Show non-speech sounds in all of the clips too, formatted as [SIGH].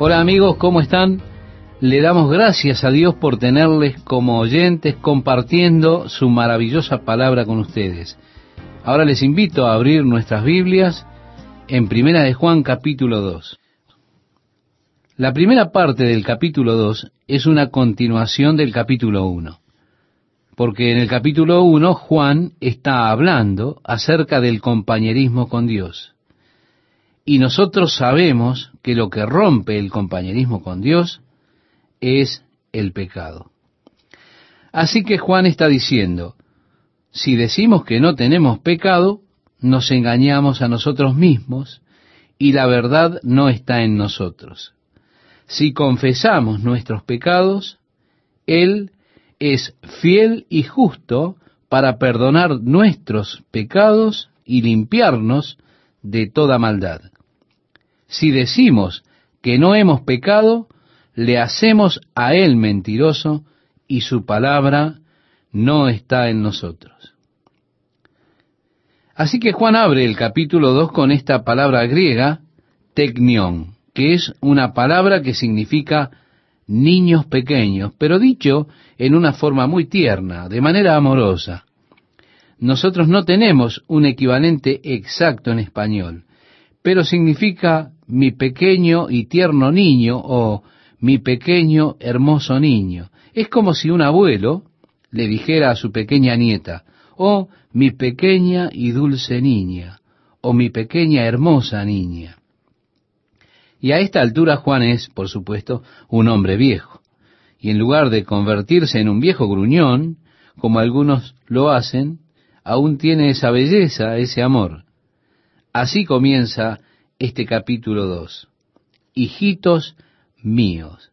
Hola amigos, ¿cómo están? Le damos gracias a Dios por tenerles como oyentes compartiendo su maravillosa palabra con ustedes. Ahora les invito a abrir nuestras Biblias en Primera de Juan capítulo 2. La primera parte del capítulo 2 es una continuación del capítulo 1, porque en el capítulo 1 Juan está hablando acerca del compañerismo con Dios. Y nosotros sabemos que lo que rompe el compañerismo con Dios es el pecado. Así que Juan está diciendo, si decimos que no tenemos pecado, nos engañamos a nosotros mismos y la verdad no está en nosotros. Si confesamos nuestros pecados, Él es fiel y justo para perdonar nuestros pecados y limpiarnos de toda maldad. Si decimos que no hemos pecado, le hacemos a Él mentiroso y su palabra no está en nosotros. Así que Juan abre el capítulo 2 con esta palabra griega, teknion, que es una palabra que significa niños pequeños, pero dicho en una forma muy tierna, de manera amorosa. Nosotros no tenemos un equivalente exacto en español, pero significa mi pequeño y tierno niño o mi pequeño hermoso niño. Es como si un abuelo le dijera a su pequeña nieta, oh mi pequeña y dulce niña, o mi pequeña hermosa niña. Y a esta altura Juan es, por supuesto, un hombre viejo. Y en lugar de convertirse en un viejo gruñón, como algunos lo hacen, aún tiene esa belleza, ese amor. Así comienza este capítulo 2. Hijitos míos,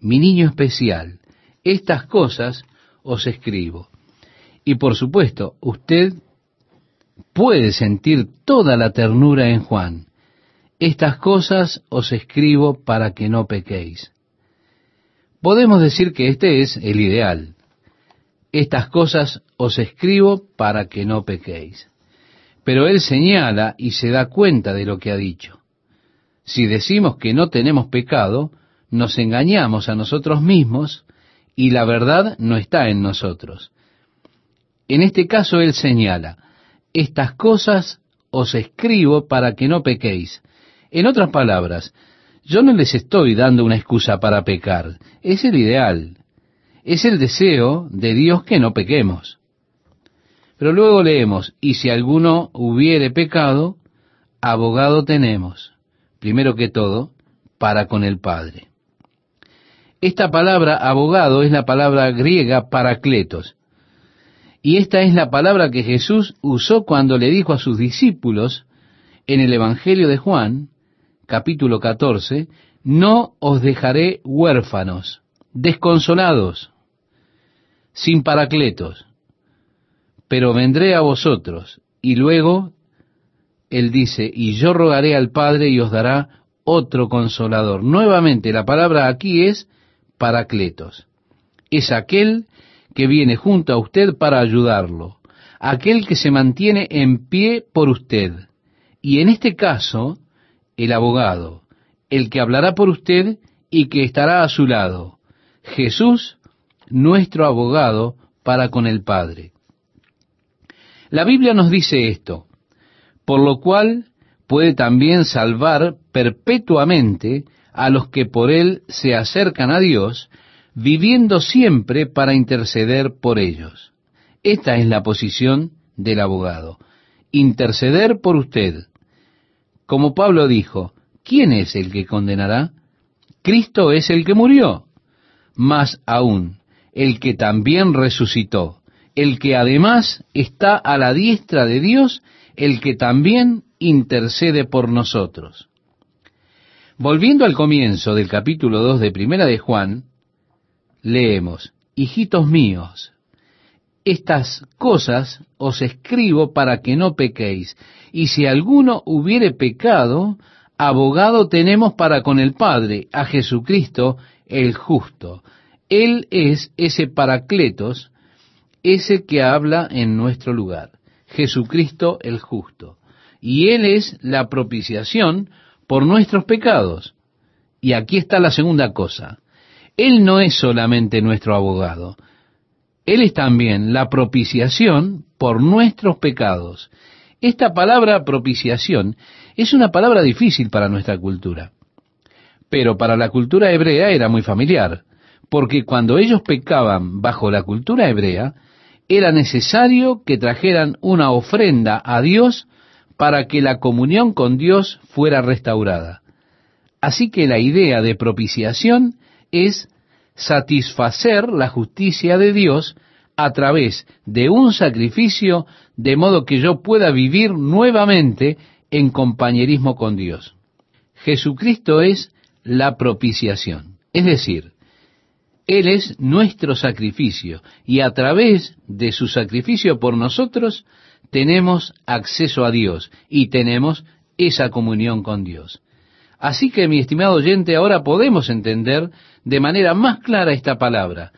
mi niño especial, estas cosas os escribo. Y por supuesto, usted puede sentir toda la ternura en Juan. Estas cosas os escribo para que no pequéis. Podemos decir que este es el ideal. Estas cosas os escribo para que no pequéis. Pero él señala y se da cuenta de lo que ha dicho. Si decimos que no tenemos pecado, nos engañamos a nosotros mismos y la verdad no está en nosotros. En este caso él señala, estas cosas os escribo para que no pequéis. En otras palabras, yo no les estoy dando una excusa para pecar, es el ideal, es el deseo de Dios que no pequemos. Pero luego leemos, y si alguno hubiere pecado, abogado tenemos, primero que todo, para con el Padre. Esta palabra abogado es la palabra griega paracletos. Y esta es la palabra que Jesús usó cuando le dijo a sus discípulos en el Evangelio de Juan, capítulo 14, no os dejaré huérfanos, desconsolados, sin paracletos, pero vendré a vosotros. Y luego él dice, y yo rogaré al Padre y os dará otro consolador. Nuevamente la palabra aquí es paracletos. Es aquel que viene junto a usted para ayudarlo, aquel que se mantiene en pie por usted. Y en este caso, el abogado, el que hablará por usted y que estará a su lado. Jesús, nuestro abogado para con el Padre. La Biblia nos dice esto, por lo cual puede también salvar perpetuamente a los que por él se acercan a Dios, viviendo siempre para interceder por ellos. Esta es la posición del abogado, interceder por usted. Como Pablo dijo, ¿quién es el que condenará? Cristo es el que murió, más aún, el que también resucitó, el que además está a la diestra de Dios, el que también intercede por nosotros. Volviendo al comienzo del capítulo 2 de Primera de Juan, leemos, Hijitos míos, estas cosas os escribo para que no pequéis, y si alguno hubiere pecado, abogado tenemos para con el Padre, a Jesucristo el justo. Él es ese paracletos, ese que habla en nuestro lugar, Jesucristo el justo. Y Él es la propiciación por nuestros pecados. Y aquí está la segunda cosa. Él no es solamente nuestro abogado. Él es también la propiciación por nuestros pecados. Esta palabra propiciación es una palabra difícil para nuestra cultura. Pero para la cultura hebrea era muy familiar, porque cuando ellos pecaban bajo la cultura hebrea, era necesario que trajeran una ofrenda a Dios para que la comunión con Dios fuera restaurada. Así que la idea de propiciación es satisfacer la justicia de Dios a través de un sacrificio de modo que yo pueda vivir nuevamente en compañerismo con Dios. Jesucristo es la propiciación, es decir, Él es nuestro sacrificio y a través de su sacrificio por nosotros tenemos acceso a Dios y tenemos esa comunión con Dios. Así que, mi estimado oyente, ahora podemos entender de manera más clara esta palabra.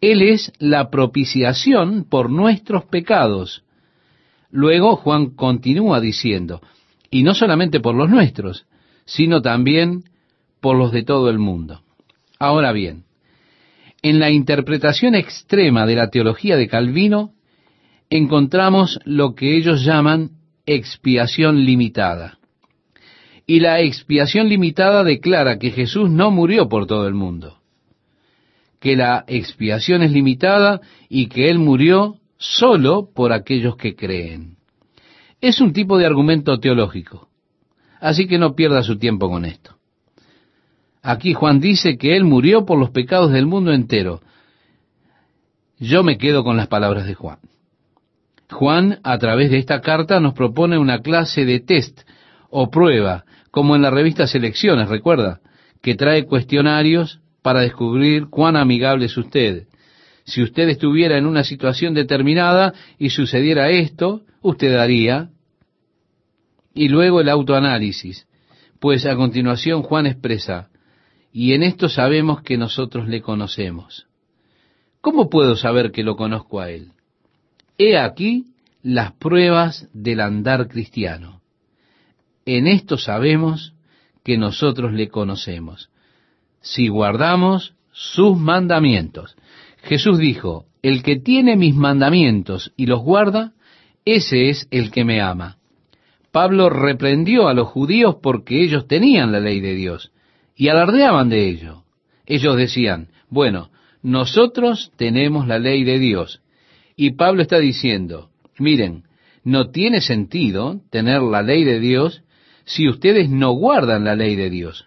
Él es la propiciación por nuestros pecados. Luego Juan continúa diciendo, y no solamente por los nuestros, sino también por los de todo el mundo. Ahora bien, en la interpretación extrema de la teología de Calvino, encontramos lo que ellos llaman expiación limitada. Y la expiación limitada declara que Jesús no murió por todo el mundo, que la expiación es limitada y que Él murió solo por aquellos que creen. Es un tipo de argumento teológico, así que no pierda su tiempo con esto. Aquí Juan dice que Él murió por los pecados del mundo entero. Yo me quedo con las palabras de Juan. Juan, a través de esta carta, nos propone una clase de test o prueba como en la revista Selecciones, recuerda, que trae cuestionarios para descubrir cuán amigable es usted. Si usted estuviera en una situación determinada y sucediera esto, usted haría. Y luego el autoanálisis. Pues a continuación Juan expresa, y en esto sabemos que nosotros le conocemos. ¿Cómo puedo saber que lo conozco a él? He aquí las pruebas del andar cristiano. En esto sabemos que nosotros le conocemos, si guardamos sus mandamientos. Jesús dijo, el que tiene mis mandamientos y los guarda, ese es el que me ama. Pablo reprendió a los judíos porque ellos tenían la ley de Dios y alardeaban de ello. Ellos decían, bueno, nosotros tenemos la ley de Dios. Y Pablo está diciendo, miren, no tiene sentido tener la ley de Dios si ustedes no guardan la ley de Dios.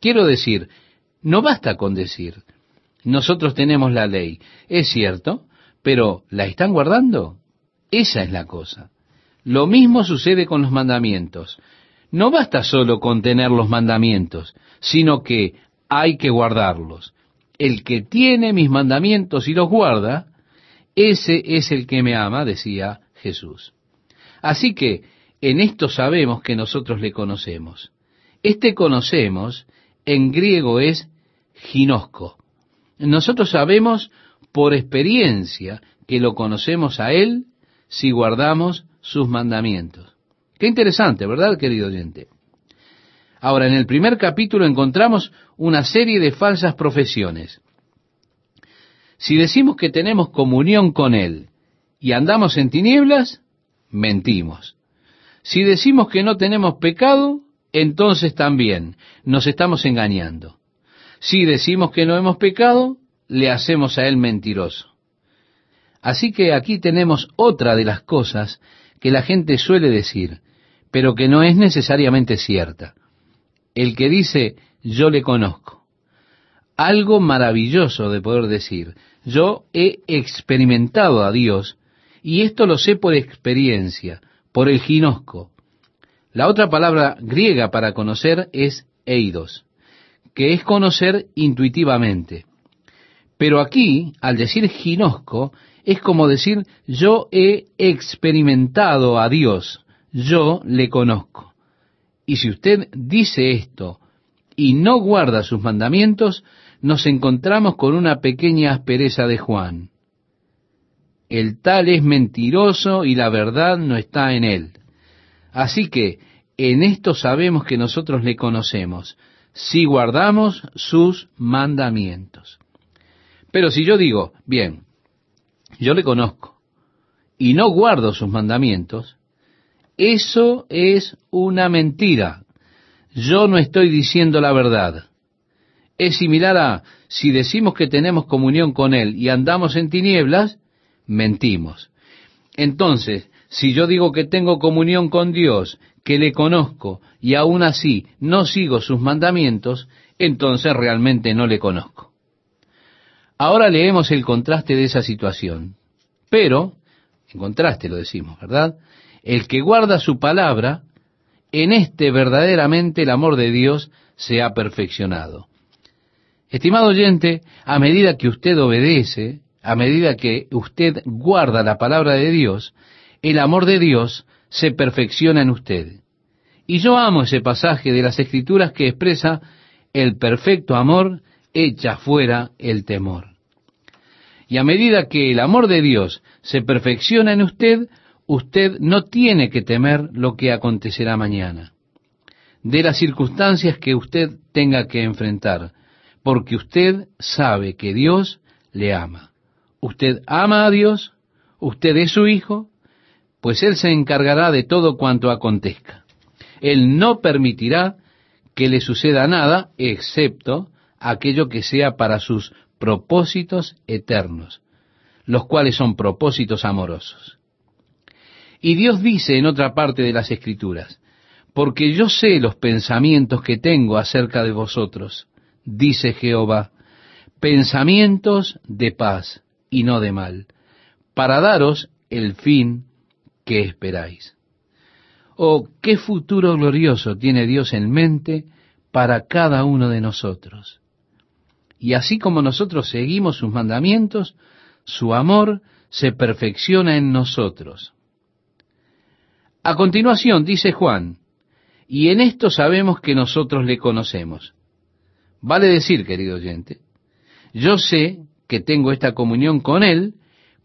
Quiero decir, no basta con decir, nosotros tenemos la ley, es cierto, pero ¿la están guardando? Esa es la cosa. Lo mismo sucede con los mandamientos. No basta solo con tener los mandamientos, sino que hay que guardarlos. El que tiene mis mandamientos y los guarda, ese es el que me ama, decía Jesús. Así que en esto sabemos que nosotros le conocemos. Este conocemos en griego es ginosco. Nosotros sabemos por experiencia que lo conocemos a Él si guardamos sus mandamientos. Qué interesante, ¿verdad, querido oyente? Ahora, en el primer capítulo encontramos una serie de falsas profesiones. Si decimos que tenemos comunión con Él y andamos en tinieblas, mentimos. Si decimos que no tenemos pecado, entonces también nos estamos engañando. Si decimos que no hemos pecado, le hacemos a él mentiroso. Así que aquí tenemos otra de las cosas que la gente suele decir, pero que no es necesariamente cierta. El que dice, yo le conozco. Algo maravilloso de poder decir, yo he experimentado a Dios, y esto lo sé por experiencia, por el ginosco. La otra palabra griega para conocer es eidos, que es conocer intuitivamente. Pero aquí, al decir ginosco, es como decir yo he experimentado a Dios, yo le conozco. Y si usted dice esto y no guarda sus mandamientos, nos encontramos con una pequeña aspereza de Juan el tal es mentiroso y la verdad no está en él. Así que en esto sabemos que nosotros le conocemos, si guardamos sus mandamientos. Pero si yo digo, bien, yo le conozco y no guardo sus mandamientos, eso es una mentira. Yo no estoy diciendo la verdad. Es similar a si decimos que tenemos comunión con Él y andamos en tinieblas, mentimos. Entonces, si yo digo que tengo comunión con Dios, que le conozco y aún así no sigo sus mandamientos, entonces realmente no le conozco. Ahora leemos el contraste de esa situación. Pero, en contraste lo decimos, ¿verdad? El que guarda su palabra, en este verdaderamente el amor de Dios se ha perfeccionado. Estimado oyente, a medida que usted obedece, a medida que usted guarda la palabra de Dios, el amor de Dios se perfecciona en usted. Y yo amo ese pasaje de las Escrituras que expresa el perfecto amor echa fuera el temor. Y a medida que el amor de Dios se perfecciona en usted, usted no tiene que temer lo que acontecerá mañana, de las circunstancias que usted tenga que enfrentar, porque usted sabe que Dios le ama. Usted ama a Dios, usted es su hijo, pues Él se encargará de todo cuanto acontezca. Él no permitirá que le suceda nada, excepto aquello que sea para sus propósitos eternos, los cuales son propósitos amorosos. Y Dios dice en otra parte de las Escrituras, porque yo sé los pensamientos que tengo acerca de vosotros, dice Jehová, pensamientos de paz y no de mal, para daros el fin que esperáis. Oh, qué futuro glorioso tiene Dios en mente para cada uno de nosotros. Y así como nosotros seguimos sus mandamientos, su amor se perfecciona en nosotros. A continuación dice Juan, y en esto sabemos que nosotros le conocemos. Vale decir, querido oyente, yo sé que tengo esta comunión con Él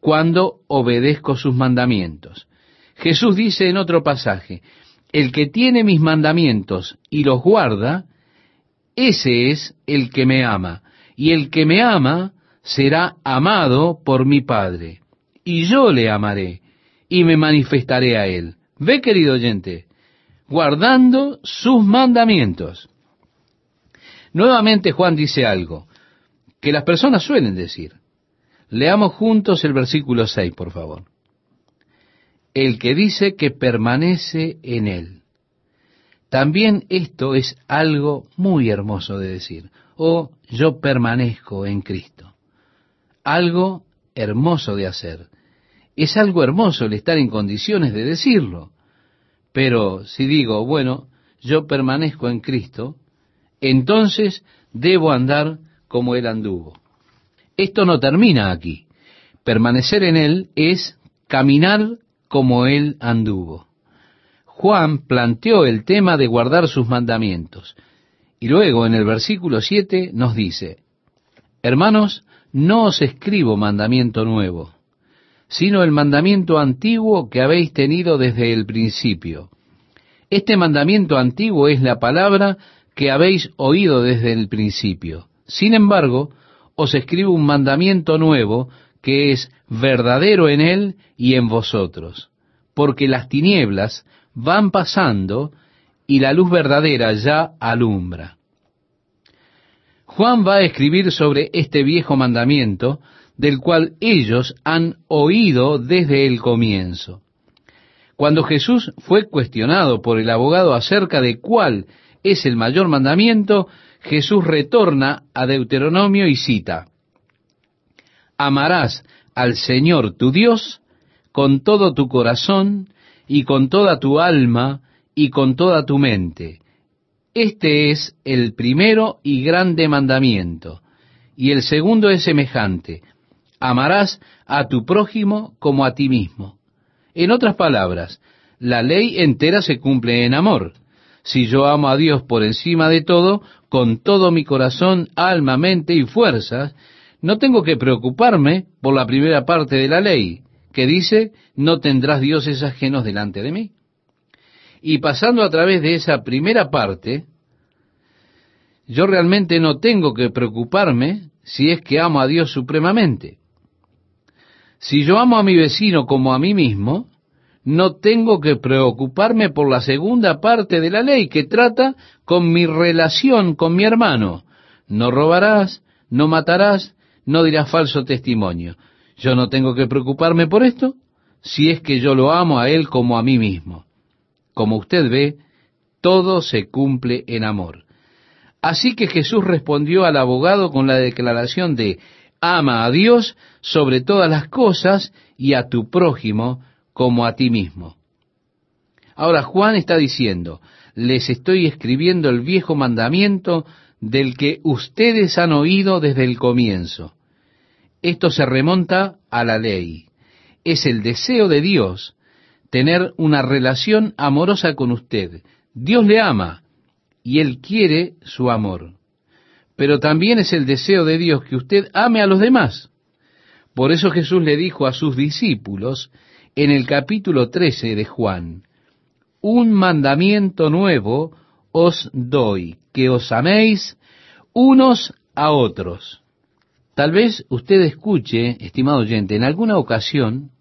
cuando obedezco sus mandamientos. Jesús dice en otro pasaje, el que tiene mis mandamientos y los guarda, ese es el que me ama, y el que me ama será amado por mi Padre, y yo le amaré, y me manifestaré a él. Ve, querido oyente, guardando sus mandamientos. Nuevamente Juan dice algo que las personas suelen decir. Leamos juntos el versículo 6, por favor el que dice que permanece en él. También esto es algo muy hermoso de decir. Oh, yo permanezco en Cristo. Algo hermoso de hacer. Es algo hermoso el estar en condiciones de decirlo. Pero si digo, bueno, yo permanezco en Cristo, entonces debo andar como Él anduvo. Esto no termina aquí. Permanecer en Él es caminar como él anduvo. Juan planteó el tema de guardar sus mandamientos. Y luego en el versículo 7 nos dice, Hermanos, no os escribo mandamiento nuevo, sino el mandamiento antiguo que habéis tenido desde el principio. Este mandamiento antiguo es la palabra que habéis oído desde el principio. Sin embargo, os escribo un mandamiento nuevo que es verdadero en él y en vosotros, porque las tinieblas van pasando y la luz verdadera ya alumbra. Juan va a escribir sobre este viejo mandamiento del cual ellos han oído desde el comienzo. Cuando Jesús fue cuestionado por el abogado acerca de cuál es el mayor mandamiento, Jesús retorna a Deuteronomio y cita, amarás al Señor tu Dios con todo tu corazón y con toda tu alma y con toda tu mente. Este es el primero y grande mandamiento. Y el segundo es semejante. Amarás a tu prójimo como a ti mismo. En otras palabras, la ley entera se cumple en amor. Si yo amo a Dios por encima de todo, con todo mi corazón, alma, mente y fuerzas, no tengo que preocuparme por la primera parte de la ley, que dice, no tendrás dioses ajenos delante de mí. Y pasando a través de esa primera parte, yo realmente no tengo que preocuparme si es que amo a Dios supremamente. Si yo amo a mi vecino como a mí mismo, no tengo que preocuparme por la segunda parte de la ley que trata con mi relación con mi hermano. No robarás, no matarás, no dirás falso testimonio. Yo no tengo que preocuparme por esto si es que yo lo amo a Él como a mí mismo. Como usted ve, todo se cumple en amor. Así que Jesús respondió al abogado con la declaración de ama a Dios sobre todas las cosas y a tu prójimo como a ti mismo. Ahora Juan está diciendo, les estoy escribiendo el viejo mandamiento del que ustedes han oído desde el comienzo. Esto se remonta a la ley. Es el deseo de Dios tener una relación amorosa con usted. Dios le ama y Él quiere su amor. Pero también es el deseo de Dios que usted ame a los demás. Por eso Jesús le dijo a sus discípulos en el capítulo 13 de Juan, un mandamiento nuevo os doy, que os améis unos a otros. Tal vez usted escuche, estimado oyente, en alguna ocasión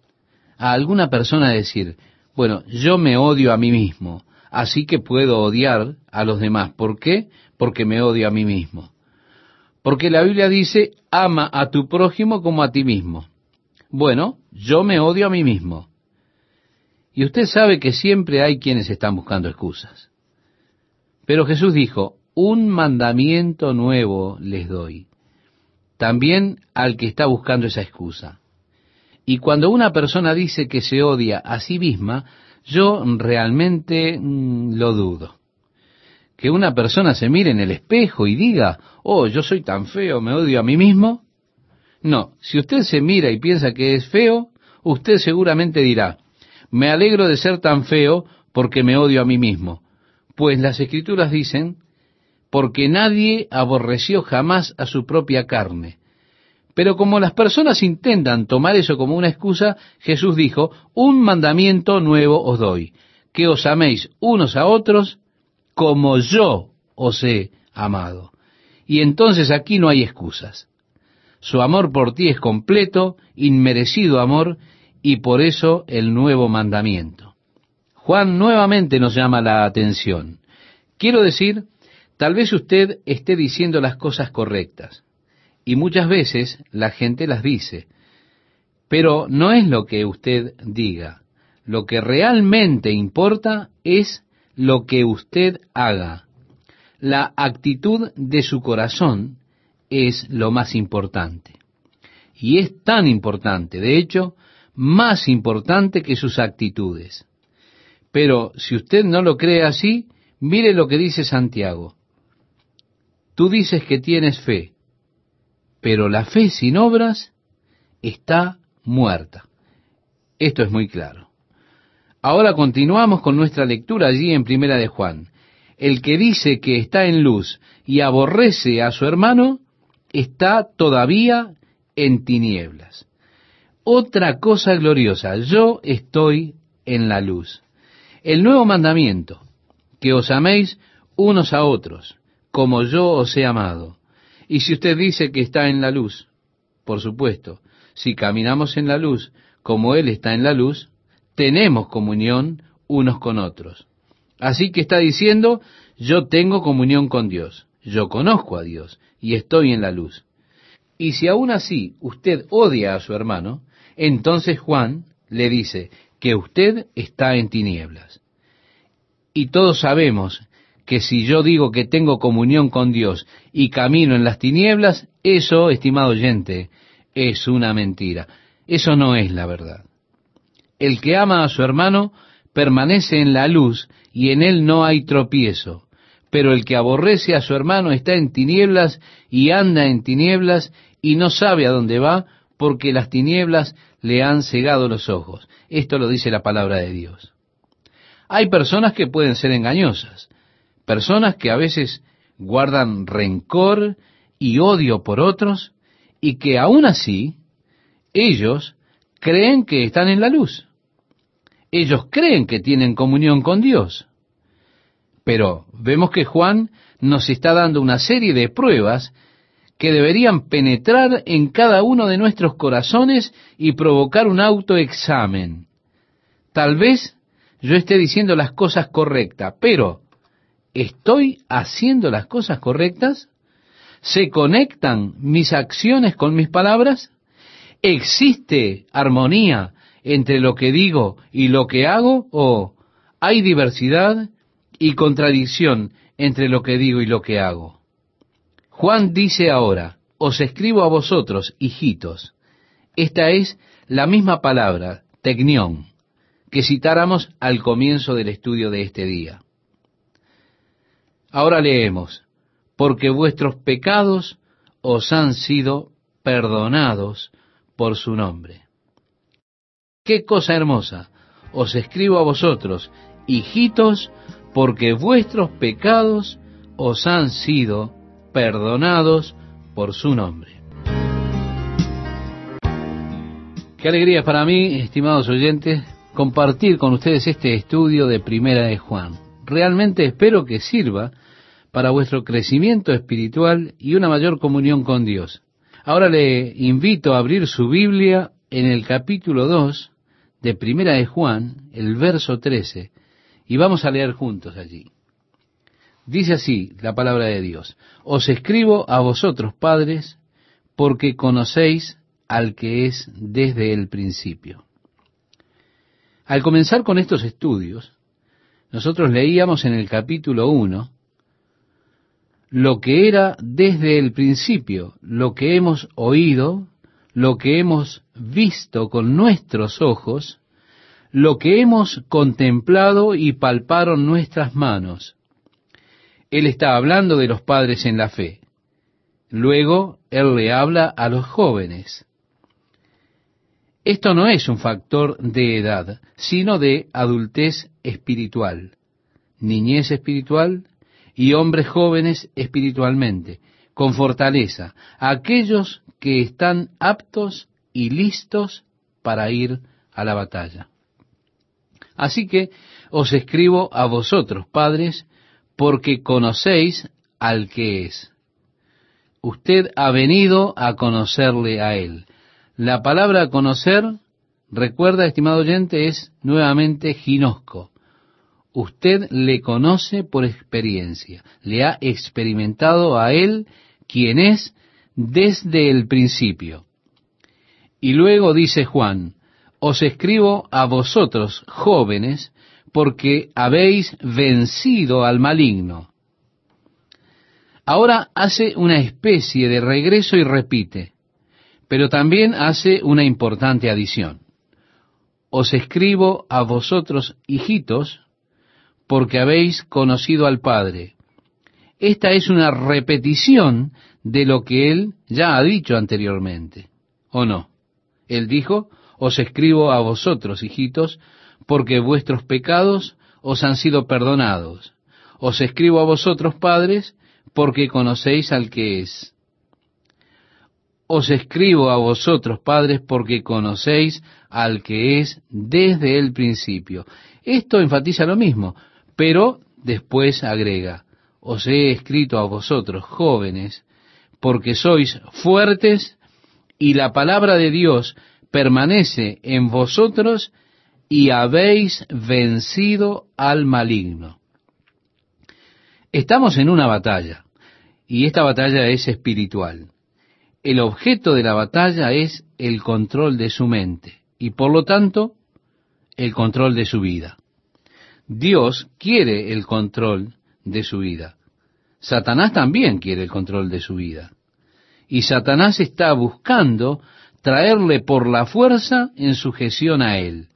a alguna persona decir, bueno, yo me odio a mí mismo, así que puedo odiar a los demás. ¿Por qué? Porque me odio a mí mismo. Porque la Biblia dice, ama a tu prójimo como a ti mismo. Bueno, yo me odio a mí mismo. Y usted sabe que siempre hay quienes están buscando excusas. Pero Jesús dijo, un mandamiento nuevo les doy. También al que está buscando esa excusa. Y cuando una persona dice que se odia a sí misma, yo realmente mm, lo dudo. Que una persona se mire en el espejo y diga, oh, yo soy tan feo, me odio a mí mismo. No, si usted se mira y piensa que es feo, usted seguramente dirá, me alegro de ser tan feo porque me odio a mí mismo. Pues las escrituras dicen, porque nadie aborreció jamás a su propia carne. Pero como las personas intentan tomar eso como una excusa, Jesús dijo, un mandamiento nuevo os doy, que os améis unos a otros como yo os he amado. Y entonces aquí no hay excusas. Su amor por ti es completo, inmerecido amor, y por eso el nuevo mandamiento. Juan nuevamente nos llama la atención. Quiero decir, tal vez usted esté diciendo las cosas correctas, y muchas veces la gente las dice, pero no es lo que usted diga. Lo que realmente importa es lo que usted haga. La actitud de su corazón es lo más importante. Y es tan importante, de hecho, más importante que sus actitudes. Pero si usted no lo cree así, mire lo que dice Santiago. Tú dices que tienes fe, pero la fe sin obras está muerta. Esto es muy claro. Ahora continuamos con nuestra lectura allí en Primera de Juan. El que dice que está en luz y aborrece a su hermano, está todavía en tinieblas otra cosa gloriosa, yo estoy en la luz. El nuevo mandamiento, que os améis unos a otros, como yo os he amado. Y si usted dice que está en la luz, por supuesto, si caminamos en la luz como Él está en la luz, tenemos comunión unos con otros. Así que está diciendo, yo tengo comunión con Dios, yo conozco a Dios y estoy en la luz. Y si aún así usted odia a su hermano, entonces Juan le dice que usted está en tinieblas. Y todos sabemos que si yo digo que tengo comunión con Dios y camino en las tinieblas, eso, estimado oyente, es una mentira. Eso no es la verdad. El que ama a su hermano permanece en la luz y en él no hay tropiezo. Pero el que aborrece a su hermano está en tinieblas y anda en tinieblas y no sabe a dónde va porque las tinieblas le han cegado los ojos. Esto lo dice la palabra de Dios. Hay personas que pueden ser engañosas, personas que a veces guardan rencor y odio por otros y que aún así ellos creen que están en la luz. Ellos creen que tienen comunión con Dios. Pero vemos que Juan nos está dando una serie de pruebas que deberían penetrar en cada uno de nuestros corazones y provocar un autoexamen. Tal vez yo esté diciendo las cosas correctas, pero ¿estoy haciendo las cosas correctas? ¿Se conectan mis acciones con mis palabras? ¿Existe armonía entre lo que digo y lo que hago? ¿O hay diversidad y contradicción entre lo que digo y lo que hago? Juan dice ahora, os escribo a vosotros, hijitos. Esta es la misma palabra, tecnión, que citáramos al comienzo del estudio de este día. Ahora leemos, porque vuestros pecados os han sido perdonados por su nombre. Qué cosa hermosa. Os escribo a vosotros, hijitos, porque vuestros pecados os han sido perdonados por su nombre. Qué alegría para mí, estimados oyentes, compartir con ustedes este estudio de Primera de Juan. Realmente espero que sirva para vuestro crecimiento espiritual y una mayor comunión con Dios. Ahora le invito a abrir su Biblia en el capítulo 2 de Primera de Juan, el verso 13, y vamos a leer juntos allí. Dice así la palabra de Dios, os escribo a vosotros padres porque conocéis al que es desde el principio. Al comenzar con estos estudios, nosotros leíamos en el capítulo 1 lo que era desde el principio, lo que hemos oído, lo que hemos visto con nuestros ojos, lo que hemos contemplado y palparon nuestras manos él está hablando de los padres en la fe. Luego, Él le habla a los jóvenes. Esto no es un factor de edad, sino de adultez espiritual, niñez espiritual y hombres jóvenes espiritualmente, con fortaleza, aquellos que están aptos y listos para ir a la batalla. Así que os escribo a vosotros, padres, porque conocéis al que es. Usted ha venido a conocerle a Él. La palabra conocer, recuerda, estimado oyente, es nuevamente ginosco. Usted le conoce por experiencia, le ha experimentado a Él quien es desde el principio. Y luego dice Juan, os escribo a vosotros jóvenes, porque habéis vencido al maligno. Ahora hace una especie de regreso y repite, pero también hace una importante adición. Os escribo a vosotros, hijitos, porque habéis conocido al Padre. Esta es una repetición de lo que él ya ha dicho anteriormente, ¿o no? Él dijo, os escribo a vosotros, hijitos, porque vuestros pecados os han sido perdonados. Os escribo a vosotros, padres, porque conocéis al que es. Os escribo a vosotros, padres, porque conocéis al que es desde el principio. Esto enfatiza lo mismo, pero después agrega, os he escrito a vosotros, jóvenes, porque sois fuertes y la palabra de Dios permanece en vosotros y habéis vencido al maligno. Estamos en una batalla, y esta batalla es espiritual. El objeto de la batalla es el control de su mente, y por lo tanto, el control de su vida. Dios quiere el control de su vida. Satanás también quiere el control de su vida. Y Satanás está buscando traerle por la fuerza en sujeción a él.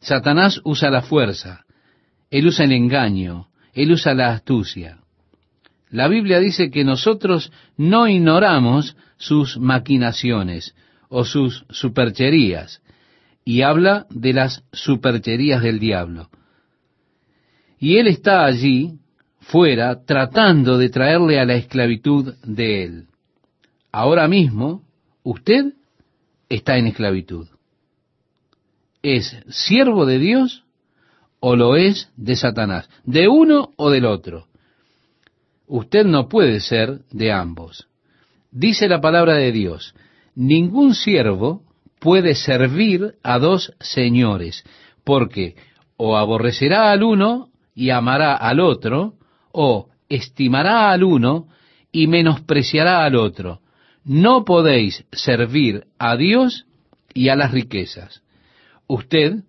Satanás usa la fuerza, él usa el engaño, él usa la astucia. La Biblia dice que nosotros no ignoramos sus maquinaciones o sus supercherías, y habla de las supercherías del diablo. Y él está allí, fuera, tratando de traerle a la esclavitud de él. Ahora mismo, usted está en esclavitud. ¿Es siervo de Dios o lo es de Satanás, de uno o del otro. Usted no puede ser de ambos. Dice la palabra de Dios, ningún siervo puede servir a dos señores, porque o aborrecerá al uno y amará al otro, o estimará al uno y menospreciará al otro. No podéis servir a Dios y a las riquezas. Usted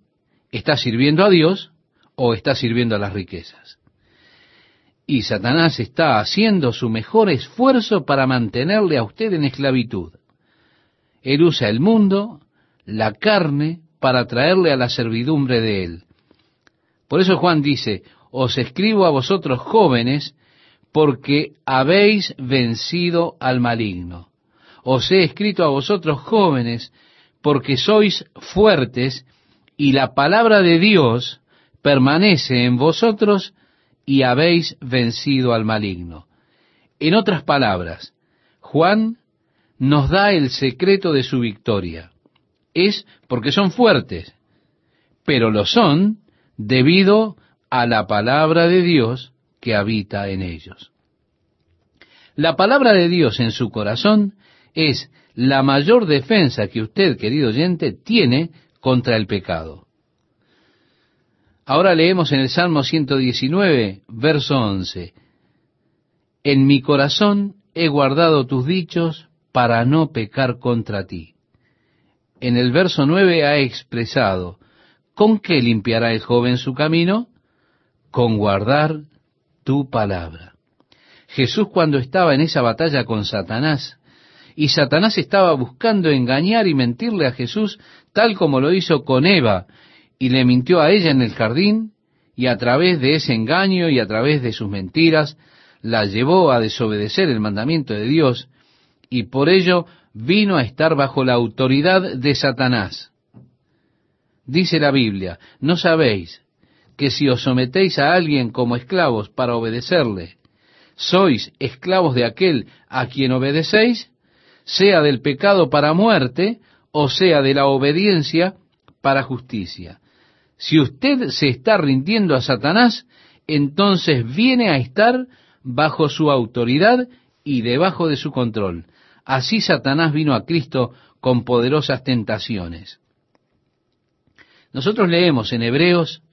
está sirviendo a Dios o está sirviendo a las riquezas. Y Satanás está haciendo su mejor esfuerzo para mantenerle a usted en esclavitud. Él usa el mundo, la carne, para traerle a la servidumbre de él. Por eso Juan dice, os escribo a vosotros jóvenes, porque habéis vencido al maligno. Os he escrito a vosotros jóvenes, porque sois fuertes, y la palabra de Dios permanece en vosotros, y habéis vencido al maligno. En otras palabras, Juan nos da el secreto de su victoria. Es porque son fuertes, pero lo son debido a la palabra de Dios que habita en ellos. La palabra de Dios en su corazón es la mayor defensa que usted, querido oyente, tiene contra el pecado. Ahora leemos en el Salmo 119, verso 11. En mi corazón he guardado tus dichos para no pecar contra ti. En el verso 9 ha expresado, ¿con qué limpiará el joven su camino? Con guardar tu palabra. Jesús cuando estaba en esa batalla con Satanás, y Satanás estaba buscando engañar y mentirle a Jesús, tal como lo hizo con Eva, y le mintió a ella en el jardín, y a través de ese engaño y a través de sus mentiras, la llevó a desobedecer el mandamiento de Dios, y por ello vino a estar bajo la autoridad de Satanás. Dice la Biblia, ¿no sabéis que si os sometéis a alguien como esclavos para obedecerle, sois esclavos de aquel a quien obedecéis, sea del pecado para muerte, o sea de la obediencia para justicia. Si usted se está rindiendo a Satanás, entonces viene a estar bajo su autoridad y debajo de su control. Así Satanás vino a Cristo con poderosas tentaciones. Nosotros leemos en Hebreos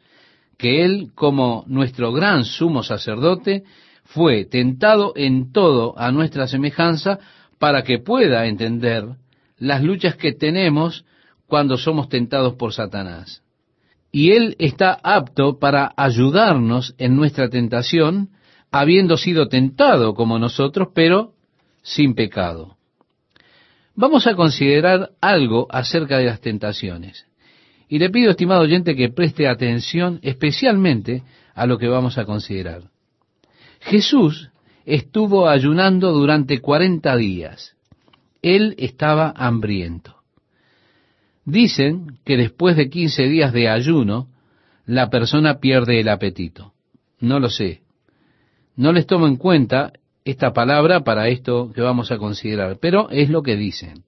que Él, como nuestro gran sumo sacerdote, fue tentado en todo a nuestra semejanza para que pueda entender las luchas que tenemos cuando somos tentados por Satanás. Y Él está apto para ayudarnos en nuestra tentación, habiendo sido tentado como nosotros, pero sin pecado. Vamos a considerar algo acerca de las tentaciones. Y le pido, estimado oyente, que preste atención especialmente a lo que vamos a considerar. Jesús estuvo ayunando durante cuarenta días. Él estaba hambriento. Dicen que después de quince días de ayuno, la persona pierde el apetito. No lo sé. No les tomo en cuenta esta palabra para esto que vamos a considerar, pero es lo que dicen.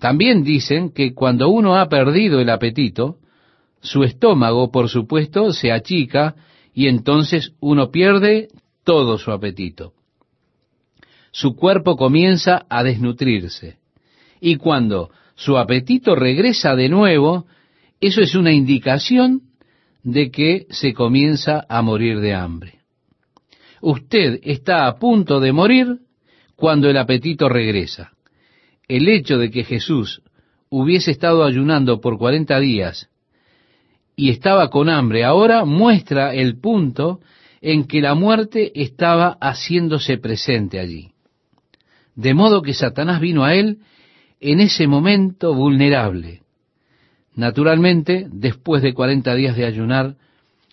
También dicen que cuando uno ha perdido el apetito, su estómago, por supuesto, se achica y entonces uno pierde todo su apetito. Su cuerpo comienza a desnutrirse. Y cuando su apetito regresa de nuevo, eso es una indicación de que se comienza a morir de hambre. Usted está a punto de morir cuando el apetito regresa. El hecho de que Jesús hubiese estado ayunando por cuarenta días y estaba con hambre ahora muestra el punto en que la muerte estaba haciéndose presente allí. De modo que Satanás vino a él en ese momento vulnerable. Naturalmente, después de cuarenta días de ayunar,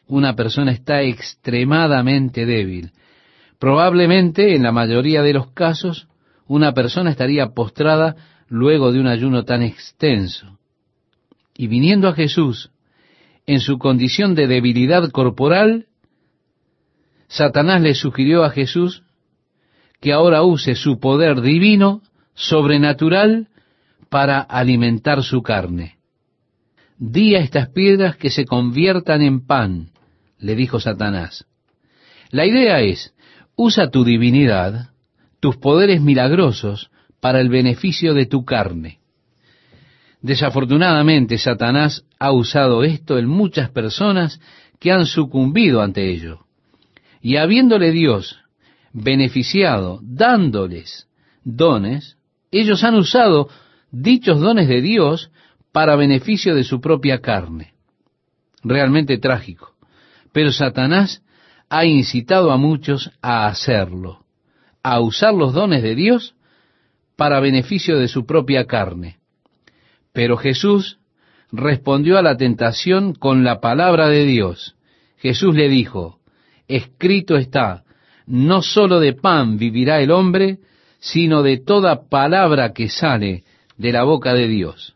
una persona está extremadamente débil. Probablemente, en la mayoría de los casos, una persona estaría postrada luego de un ayuno tan extenso. Y viniendo a Jesús, en su condición de debilidad corporal, Satanás le sugirió a Jesús que ahora use su poder divino, sobrenatural, para alimentar su carne. di a estas piedras que se conviertan en pan, le dijo Satanás. La idea es, usa tu divinidad, tus poderes milagrosos, para el beneficio de tu carne. Desafortunadamente, Satanás ha usado esto en muchas personas que han sucumbido ante ello. Y habiéndole Dios beneficiado, dándoles dones, ellos han usado dichos dones de Dios para beneficio de su propia carne. Realmente trágico. Pero Satanás ha incitado a muchos a hacerlo, a usar los dones de Dios para beneficio de su propia carne. Pero Jesús respondió a la tentación con la palabra de Dios. Jesús le dijo, escrito está, no sólo de pan vivirá el hombre, sino de toda palabra que sale de la boca de Dios.